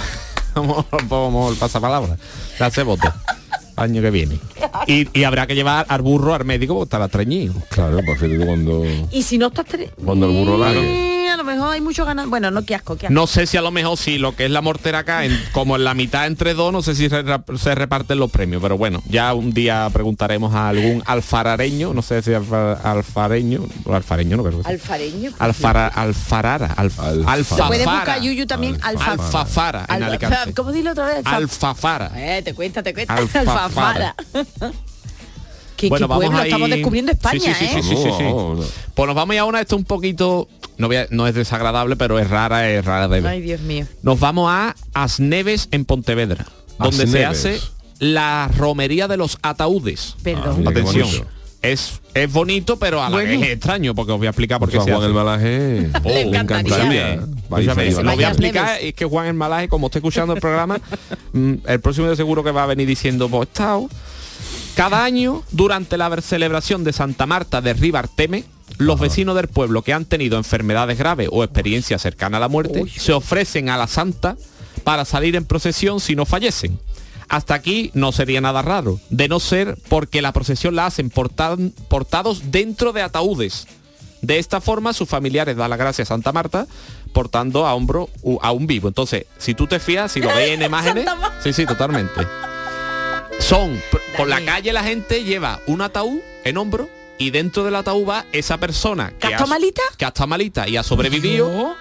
[SPEAKER 7] [LAUGHS] como, como el pasapalabra. Se hace bote año que viene. Y, y habrá que llevar al burro al médico porque estará treñido.
[SPEAKER 2] Claro, pues cuando
[SPEAKER 5] Y si no estás... tre-
[SPEAKER 2] cuando el burro largue.
[SPEAKER 5] Mejor hay mucho ganas. Bueno, no, qué asco, qué asco.
[SPEAKER 7] No sé si a lo mejor si lo que es la mortera acá, en- como en la mitad entre dos, no sé si se, se reparten los premios, pero bueno, ya un día preguntaremos a algún alfarareño, no sé si alfa- alfareño, o alfareño no creo que sea.
[SPEAKER 5] Alfareño.
[SPEAKER 7] Alfara, alfarara, alf,
[SPEAKER 2] Alfa-
[SPEAKER 5] Se puede buscar
[SPEAKER 7] alfafara,
[SPEAKER 5] Yuyu también. Alfa,
[SPEAKER 7] alfafara en
[SPEAKER 5] Alfa-
[SPEAKER 7] Alicante.
[SPEAKER 5] ¿Cómo dilo otra vez? Alfa-
[SPEAKER 7] Alfafara.
[SPEAKER 5] Eh, te cuenta, te cuenta.
[SPEAKER 7] Alfafara.
[SPEAKER 5] Alfafara. Qué
[SPEAKER 7] bueno, vamos
[SPEAKER 5] pueblo,
[SPEAKER 7] a ir-
[SPEAKER 5] estamos descubriendo España,
[SPEAKER 7] Sí, sí, sí,
[SPEAKER 5] ¿eh?
[SPEAKER 7] sí, sí, sí, sí.
[SPEAKER 2] Vamos, vamos.
[SPEAKER 7] Pues nos vamos ya a una esto un poquito, no, voy a- no es desagradable, pero es rara, es rara de ver.
[SPEAKER 5] Ay, Dios mío.
[SPEAKER 7] Nos vamos a Asneves en Pontevedra, donde se hace la romería de los ataúdes.
[SPEAKER 5] Perdón.
[SPEAKER 2] qué
[SPEAKER 7] Atención. Es, es bonito, pero a la
[SPEAKER 5] Bueno.
[SPEAKER 7] vez es extraño, porque os voy a explicar por
[SPEAKER 2] Porque
[SPEAKER 7] qué se
[SPEAKER 2] Juan
[SPEAKER 7] hace.
[SPEAKER 2] el Malaje
[SPEAKER 7] Oh,
[SPEAKER 5] Le
[SPEAKER 2] le
[SPEAKER 5] encantaría.
[SPEAKER 2] encantaría.
[SPEAKER 7] Lo voy a explicar es que Juan el Malaje, como esté escuchando el programa, [LAUGHS] mm, el próximo de seguro que va a venir diciendo, pues estado. Cada año, durante la celebración de Santa Marta de Ribarteme, los vecinos del pueblo que han tenido enfermedades graves o experiencias cercanas a la muerte se ofrecen a la santa para salir en procesión si no fallecen. Hasta aquí no sería nada raro, de no ser porque la procesión la hacen portan- portados dentro de ataúdes. De esta forma, sus familiares dan la gracia a Santa Marta portando a hombro a un vivo. Entonces, si tú te fías, si lo ves en [LAUGHS] imágenes, sí, sí, totalmente. Son por- por la calle la gente lleva un ataúd en hombro y dentro del ataúd va esa persona
[SPEAKER 5] ¿Que
[SPEAKER 7] ha-
[SPEAKER 5] está malita?
[SPEAKER 7] que ha estado malita y ha sobrevivido.
[SPEAKER 5] No.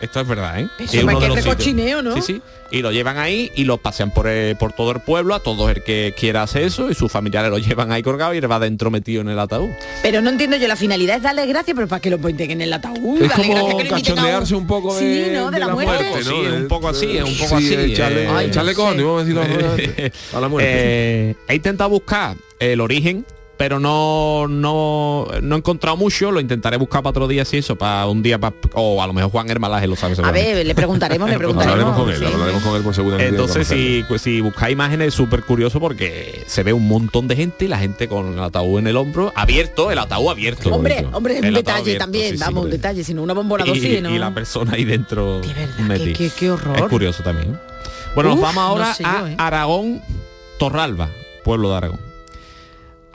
[SPEAKER 7] Esto es verdad, ¿eh?
[SPEAKER 5] Eso
[SPEAKER 7] Es uno de
[SPEAKER 5] que
[SPEAKER 7] los sitios.
[SPEAKER 5] recochineo, ¿no?
[SPEAKER 7] Sí, sí. Y lo llevan ahí y lo pasean por, eh, por todo el pueblo, a todo el que quiera hacer eso, y sus familiares lo [LAUGHS] llevan ahí colgado y él va dentro metido en el ataúd.
[SPEAKER 5] Pero no entiendo yo, la finalidad es darle gracias, pero para que lo ponten en el ataúd.
[SPEAKER 2] Es como cachondearse un poco de,
[SPEAKER 5] Sí, ¿no? De, la, muerte.
[SPEAKER 7] Sí, es un poco así, es un poco así,
[SPEAKER 2] Echarle,
[SPEAKER 7] eh,
[SPEAKER 2] echarle
[SPEAKER 5] no
[SPEAKER 2] con,
[SPEAKER 5] sé.
[SPEAKER 2] vamos a decirlo [LAUGHS] a la muerte.
[SPEAKER 7] Eh, he intentado buscar el origen, pero no, no, no he encontrado mucho. Lo intentaré buscar para otro día, si eso, para un día, pa- o a lo mejor Juan Hermalaje lo sabe
[SPEAKER 5] A ver, le preguntaremos, le [LAUGHS] preguntaremos.
[SPEAKER 2] hablaremos con él,
[SPEAKER 5] sí.
[SPEAKER 2] hablaremos con él por seguramente.
[SPEAKER 7] Entonces, si, pues, si buscáis imágenes es súper curioso porque se ve un montón de gente y la gente con el ataúd en el hombro, abierto, el ataúd abierto.
[SPEAKER 5] Hombre, hombre, es un detalle
[SPEAKER 7] abierto,
[SPEAKER 5] también,
[SPEAKER 7] sí, sí,
[SPEAKER 5] vamos, un
[SPEAKER 7] hombre.
[SPEAKER 5] detalle, sino una bombona
[SPEAKER 7] y,
[SPEAKER 5] sí, ¿no?
[SPEAKER 7] y la persona ahí dentro
[SPEAKER 5] De verdad, qué- qué- qué horror.
[SPEAKER 7] Es curioso también. Bueno,
[SPEAKER 5] Uf,
[SPEAKER 7] nos vamos ahora
[SPEAKER 5] no sé
[SPEAKER 7] a
[SPEAKER 5] yo, ¿eh?
[SPEAKER 7] Aragón, Torralba, pueblo de Aragón.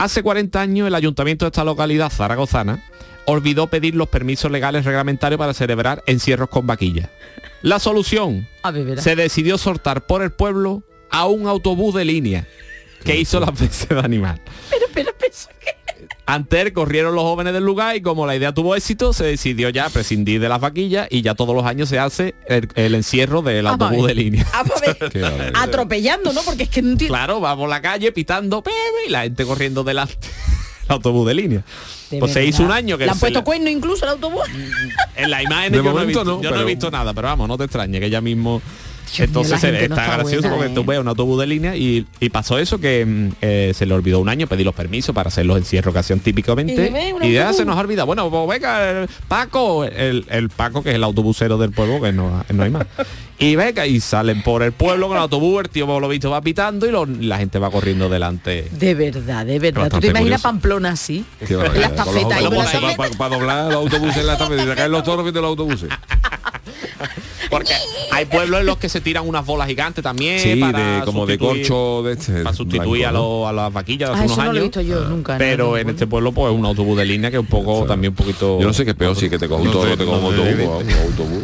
[SPEAKER 7] Hace 40 años el ayuntamiento de esta localidad zaragozana olvidó pedir los permisos legales reglamentarios para celebrar encierros con vaquillas. La solución,
[SPEAKER 5] A ver, verá.
[SPEAKER 7] se decidió soltar por el pueblo a un autobús de línea que hizo las [LAUGHS] veces de animal.
[SPEAKER 5] Pero, pero, pero, ¿qué?
[SPEAKER 7] Antes corrieron los jóvenes del lugar y como la idea tuvo éxito, se decidió ya prescindir de las vaquillas y ya todos los años se hace el, el encierro del
[SPEAKER 5] Vamos a
[SPEAKER 7] autobús de línea.
[SPEAKER 5] Vamos a ver. [LAUGHS] Atropellando, ¿no? Porque es que no entiendo.
[SPEAKER 7] Claro, va por la calle pitando y la gente corriendo delante del autobús de línea.
[SPEAKER 5] De
[SPEAKER 7] pues se hizo un año que
[SPEAKER 5] ¿Le han puesto
[SPEAKER 7] la-
[SPEAKER 5] cuerno incluso al autobús? [LAUGHS]
[SPEAKER 7] en la imagen
[SPEAKER 2] De
[SPEAKER 7] yo, no he,
[SPEAKER 2] momento
[SPEAKER 7] visto,
[SPEAKER 2] no,
[SPEAKER 7] yo no he
[SPEAKER 2] pero-
[SPEAKER 7] visto nada, pero vamos, no te extrañe que ella mismo
[SPEAKER 5] Mío,
[SPEAKER 7] entonces
[SPEAKER 5] no
[SPEAKER 7] está, gracioso
[SPEAKER 5] buena,
[SPEAKER 7] porque
[SPEAKER 5] ¿eh?
[SPEAKER 7] tú ves un autobús de línea y, y pasó eso que mm, eh, se le olvidó un año pedir los permisos para hacer los encierros que hacían típicamente
[SPEAKER 5] Y
[SPEAKER 7] y ya se nos olvida bueno pues venga el Paco el, el Paco que es el autobusero del pueblo que no, no hay más y venga y salen por el pueblo con el autobús el tío por lo visto va pitando y lo- la gente va corriendo delante
[SPEAKER 5] De verdad, de verdad. ¿Tú te imaginas
[SPEAKER 7] curioso.
[SPEAKER 5] Pamplona así?
[SPEAKER 2] Qué barbaridad.
[SPEAKER 5] La
[SPEAKER 2] Con los
[SPEAKER 5] estafeta ahí,
[SPEAKER 2] autobuses,
[SPEAKER 5] con la
[SPEAKER 2] para, doblar los autobuses en la estafeta y sacar los toros de los autobuses. [LAUGHS]
[SPEAKER 7] porque hay pueblos en los que se tiran unas bolas gigantes también
[SPEAKER 2] Sí,
[SPEAKER 7] para
[SPEAKER 2] de, como de corcho de este.
[SPEAKER 7] para sustituir a, lo- a las vaquillas de
[SPEAKER 5] Ah,
[SPEAKER 7] hace
[SPEAKER 5] eso
[SPEAKER 7] unos
[SPEAKER 5] no lo he
[SPEAKER 7] años
[SPEAKER 5] visto yo nunca. ¿no?
[SPEAKER 7] pero
[SPEAKER 5] No,
[SPEAKER 7] en este pueblo pues un autobús de línea que un poco también un poquito
[SPEAKER 2] Yo no sé qué es peor, si que te coja un
[SPEAKER 7] No
[SPEAKER 2] toro te un
[SPEAKER 7] sé,
[SPEAKER 2] autobús.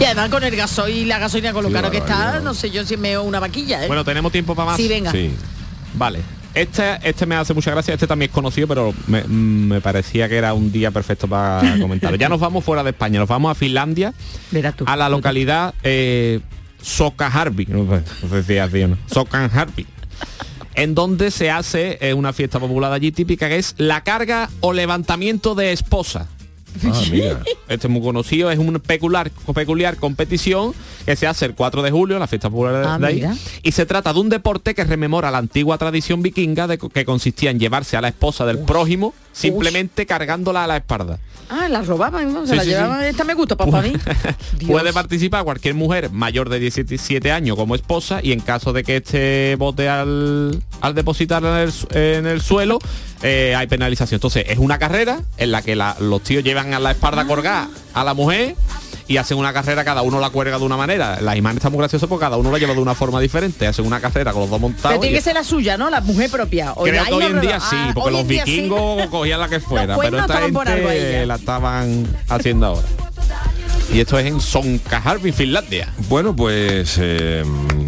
[SPEAKER 5] Y además con el gasoil y la gasolina con lo
[SPEAKER 2] Sí,
[SPEAKER 5] caro que está, no sé yo si me una vaquilla, ¿eh?
[SPEAKER 7] bueno tenemos tiempo para más
[SPEAKER 5] Sí, venga.
[SPEAKER 2] Sí.
[SPEAKER 7] vale este este me hace mucha gracia este también es conocido pero me, mm, me parecía que era un día perfecto para [LAUGHS] comentarlo ya nos vamos fuera de España nos vamos a Finlandia
[SPEAKER 5] tú.
[SPEAKER 7] a la localidad eh, Sokaharvi no sé si así o no en donde se hace eh, una fiesta popular allí típica que es la carga o levantamiento de esposa
[SPEAKER 2] Ah, [LAUGHS] mira.
[SPEAKER 7] este es muy conocido, es una peculiar, peculiar competición que se hace el 4 de julio, la fiesta popular
[SPEAKER 5] Ah,
[SPEAKER 7] de ahí,
[SPEAKER 5] mira.
[SPEAKER 7] y se trata de un deporte que rememora la antigua tradición vikinga de, que consistía en llevarse a la esposa del prójimo simplemente cargándola a la espalda.
[SPEAKER 5] Ah, la robaban, ¿no? se
[SPEAKER 7] Sí,
[SPEAKER 5] la
[SPEAKER 7] sí, sí.
[SPEAKER 5] llevaban. Esta me gusta, para mí. [LAUGHS]
[SPEAKER 7] Puede participar cualquier mujer mayor de 17 años como esposa y en caso de que este bote al, al depositar en el, su- en el suelo eh, hay penalización. Entonces es una carrera en la que la- los tíos llevan a la espalda colgada a la mujer y hacen una carrera, cada uno la cuelga de una manera. Las imágenes están muy graciosas porque cada uno la lleva de una forma diferente. Hacen una carrera con los dos montados.
[SPEAKER 5] Pero tiene
[SPEAKER 7] y-
[SPEAKER 5] que ser la suya, ¿no? La mujer propia. O
[SPEAKER 7] Creo que hoy
[SPEAKER 5] no
[SPEAKER 7] en día sí,
[SPEAKER 5] ah,
[SPEAKER 7] porque los
[SPEAKER 5] sí.
[SPEAKER 7] vikingos cogían la que fuera,
[SPEAKER 5] Los
[SPEAKER 7] pero esta gente la estaban haciendo ahora. Y esto es en Sonkajarvi, Finlandia.
[SPEAKER 2] Bueno, pues eh,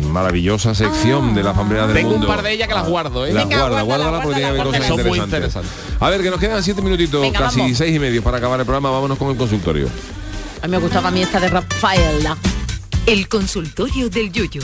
[SPEAKER 2] maravillosa sección de la familia del
[SPEAKER 7] Tengo un
[SPEAKER 2] mundo.
[SPEAKER 7] par de ellas que las guardo, ¿eh?
[SPEAKER 2] Las
[SPEAKER 7] Venga,
[SPEAKER 2] guarda,
[SPEAKER 5] guárdala,
[SPEAKER 2] guárdala porque tiene que haber cosas
[SPEAKER 7] son muy
[SPEAKER 2] interesantes. A ver, que nos quedan siete minutitos,
[SPEAKER 5] Venga,
[SPEAKER 2] casi
[SPEAKER 5] vamos.
[SPEAKER 2] seis y medio para acabar el programa. Vámonos con el consultorio.
[SPEAKER 5] A mí me gustaba a mí esta de Rafael.
[SPEAKER 3] El consultorio del Yuyu.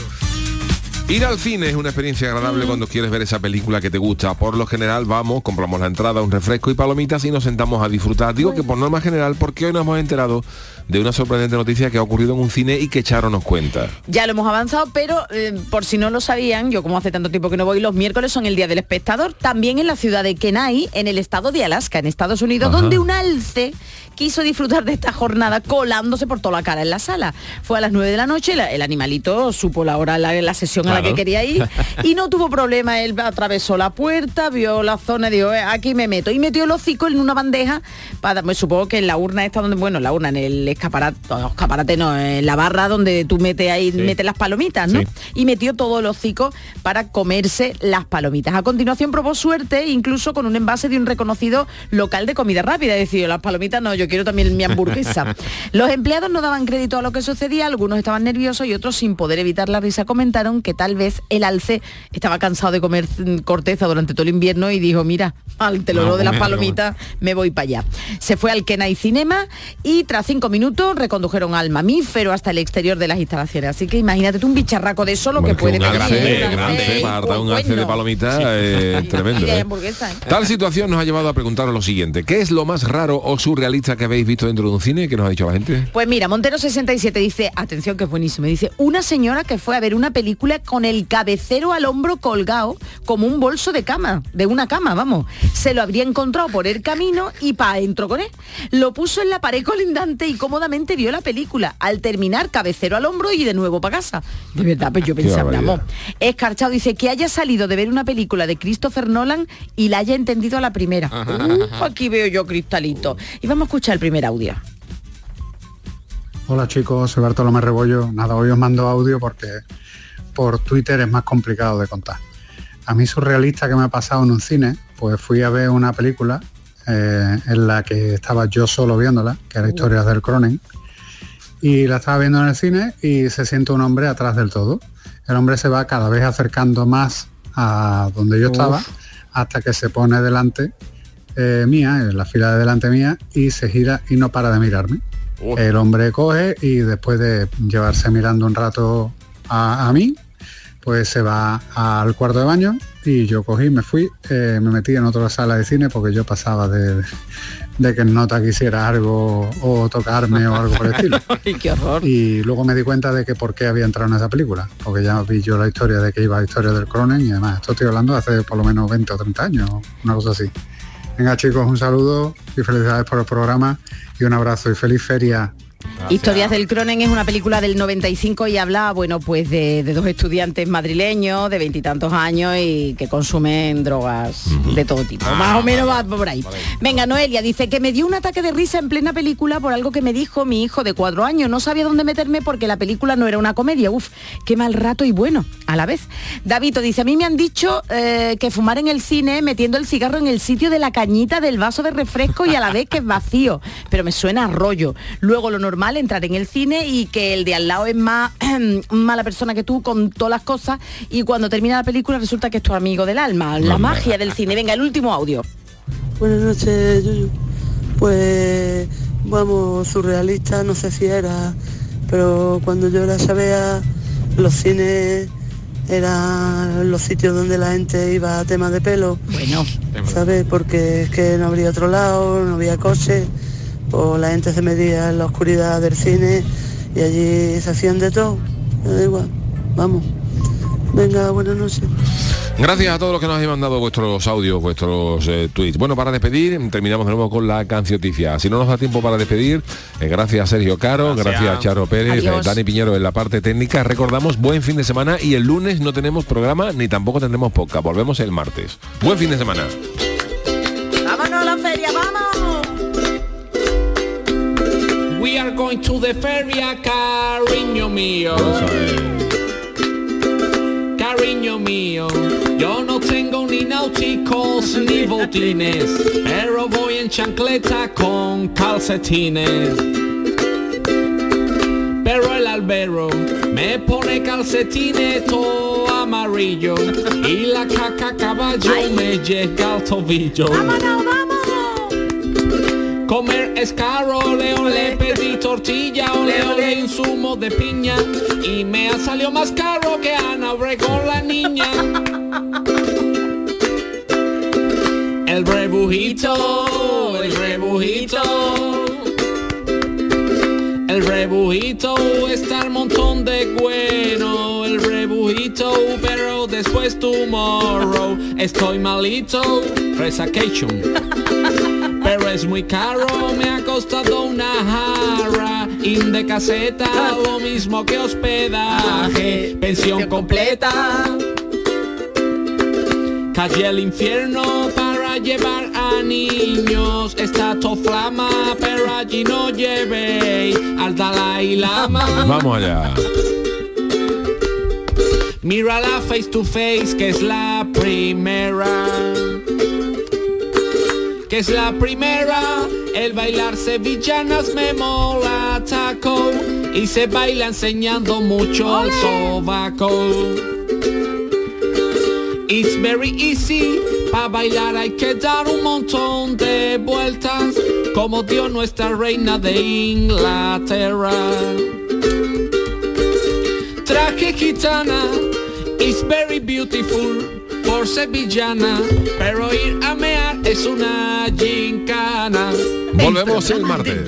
[SPEAKER 2] Ir al cine es una experiencia agradable
[SPEAKER 5] Mm.
[SPEAKER 2] cuando quieres ver esa película que te gusta. Por lo general vamos, compramos la entrada, un refresco y palomitas y nos sentamos a disfrutar. Digo que por norma general porque hoy nos hemos enterado de una sorprendente noticia que ha ocurrido en un cine y que Charo nos cuenta.
[SPEAKER 5] Ya lo hemos avanzado, pero eh, por si no lo sabían, yo como hace tanto tiempo que no voy, los miércoles son el Día del Espectador, también en la ciudad de Kenai, en el estado de Alaska, en Estados Unidos,
[SPEAKER 12] Ajá.
[SPEAKER 5] donde un alce quiso disfrutar de esta jornada colándose por toda la cara en la sala. Fue a las 9 de la noche, el animalito supo la hora, la, la sesión a la que quería ir y no tuvo problema, él atravesó la puerta, vio la zona y dijo, "Eh, aquí me meto. Y metió el hocico en una bandeja, para, pues, supongo que en la urna esta donde, bueno, la urna, en el escaparate, no, escaparate no, en la barra donde tú metes ahí,
[SPEAKER 12] Sí.
[SPEAKER 5] metes las palomitas, ¿no?
[SPEAKER 12] Sí.
[SPEAKER 5] Y metió todo el hocico para comerse las palomitas. A continuación probó suerte, incluso con un envase de un reconocido local de comida rápida. Decir, las palomitas no, yo quiero también mi hamburguesa. [LAUGHS] Los empleados no daban crédito a lo que sucedía, algunos estaban nerviosos y otros sin poder evitar la risa comentaron que tal vez el alce estaba cansado de comer mm, corteza durante todo el invierno y dijo, mira, ante el
[SPEAKER 12] No,
[SPEAKER 5] olor de las palomitas me voy para allá. Se fue al Kenai Cinema y tras cinco minutos recondujeron al mamífero hasta el exterior de las instalaciones. Así que imagínate tú un bicharraco de eso lo que puede pedir
[SPEAKER 2] para dar un de eh, [LAUGHS] tremendo. ¿eh?
[SPEAKER 5] ¿eh?
[SPEAKER 2] Tal situación nos ha llevado a preguntaros lo siguiente. ¿Qué es lo más raro o surrealista que habéis visto dentro de un cine? ¿Qué nos ha dicho la gente?
[SPEAKER 5] Pues mira, Montero 67 dice, atención que es buenísimo, dice, una señora que fue a ver una película con el cabecero al hombro colgado como un bolso de cama, de una cama, vamos. Se lo habría encontrado por el camino y pa' adentro con él. Lo puso en la pared colindante y cómodamente vio la película. Al terminar, cabecero al hombro y de nuevo para casa. De verdad, pues yo pensaba, vamos. Escarchado dice que haya salido de ver una película de Christopher Nolan y la haya entendido a la primera. Uh, aquí veo yo cristalito. Y vamos a escuchar el primer audio.
[SPEAKER 13] Hola chicos, soy Bartolomé Rebollo. Nada, hoy os mando audio porque por Twitter es más complicado de contar. A mí surrealista que me ha pasado en un cine, pues fui a ver una película eh, en la que estaba yo solo viéndola, que era Historias del Cronen, y la estaba viendo en el cine y se siente un hombre atrás del todo. El hombre se va cada vez acercando más a donde yo estaba hasta que se pone delante eh, mía, en la fila de delante mía, y se gira y no para de mirarme. El hombre coge y después de llevarse mirando un rato a, a mí, pues se va al cuarto de baño y yo cogí, me fui, eh, me metí en otra sala de cine porque yo pasaba de, de que el nota quisiera algo o tocarme o algo por el estilo. [LAUGHS]
[SPEAKER 5] Qué horror.
[SPEAKER 13] Y luego me di cuenta de que por qué había entrado en esa película, porque ya vi yo la historia de que iba a historia del Cronen y además, esto estoy hablando hace por lo menos 20 o 30 años, una cosa así. Venga chicos, un saludo y felicidades por el programa y un abrazo y feliz feria.
[SPEAKER 5] Historias del Cronen es una película del 95 y habla, bueno, pues de, de dos estudiantes madrileños de veintitantos años y que consumen drogas de todo tipo. Más o menos va por ahí. Venga, Noelia dice que me dio un ataque de risa en plena película por algo que me dijo mi hijo de cuatro años. No sabía dónde meterme porque la película no era una comedia. Uf, qué mal rato y bueno, a la vez. Davito dice, a mí me han dicho eh, que fumar en el cine metiendo el cigarro en el sitio de la cañita del vaso de refresco y a la vez que es vacío. Pero me suena a rollo. Luego lo normal, entrar en el cine y que el de al lado es más [CLEARS THROAT] mala persona que tú con todas las cosas y cuando termina la película resulta que es tu amigo del alma. La magia del cine. Venga, el último audio.
[SPEAKER 14] Buenas noches, Yuyu. Pues vamos, surrealista, no sé si era, pero cuando yo era sabía, los cines eran los sitios donde la gente iba a temas de pelo.
[SPEAKER 5] Bueno.
[SPEAKER 14] ¿Sabes? Porque es que no habría otro lado, no había coche, o la gente se metía en la oscuridad del cine y allí se hacían de todo. Me da igual. Vamos. Venga, buenas noches.
[SPEAKER 2] Gracias a todos los que nos habéis mandado vuestros audios, vuestros eh, tweets. Bueno, para despedir, terminamos de nuevo con la cancioticia. Si no nos da tiempo para despedir, eh, gracias a Sergio Caro, gracias,
[SPEAKER 7] Gracias.
[SPEAKER 2] a Charo Pérez, eh, Dani Piñero en la parte técnica. Recordamos, buen fin de semana y el lunes no tenemos programa ni tampoco tendremos podcast. Volvemos el martes. Buen fin de semana.
[SPEAKER 15] Going to the feria, cariño mío. Cariño mío, yo no tengo ni náuticos ni [LAUGHS] botines, pero voy en chancleta con calcetines. Pero el albero me pone calcetines todo amarillo y la caca caballo me llega al tobillo.
[SPEAKER 7] Comer es caro, ole ole, [LAUGHS] pedí tortilla, ole ole, insumo de piña. Y me ha salido más caro que Ana Obregón la niña. [LAUGHS] El rebujito, el rebujito. El rebujito está el montón de bueno. El rebujito, pero después tomorrow. Estoy malito, resacation. [LAUGHS] Es muy caro, me ha costado una jarra. In de caseta, lo mismo que hospedaje. Pensión completa. Calle el infierno para llevar a niños. Está to flama, pero allí no llevéis al Dalai Lama.
[SPEAKER 2] Vamos allá.
[SPEAKER 7] Mírala face to face, que es la primera. Que es la primera. El bailar sevillanas me mola taco. Y se baila enseñando mucho el sobaco. It's very easy. Pa' bailar hay que dar un montón de vueltas. Como dio nuestra reina de Inglaterra. Traje gitana. It's very beautiful. Por sevillana. Pero ir a mear es una gincana.
[SPEAKER 2] Volvemos el martes.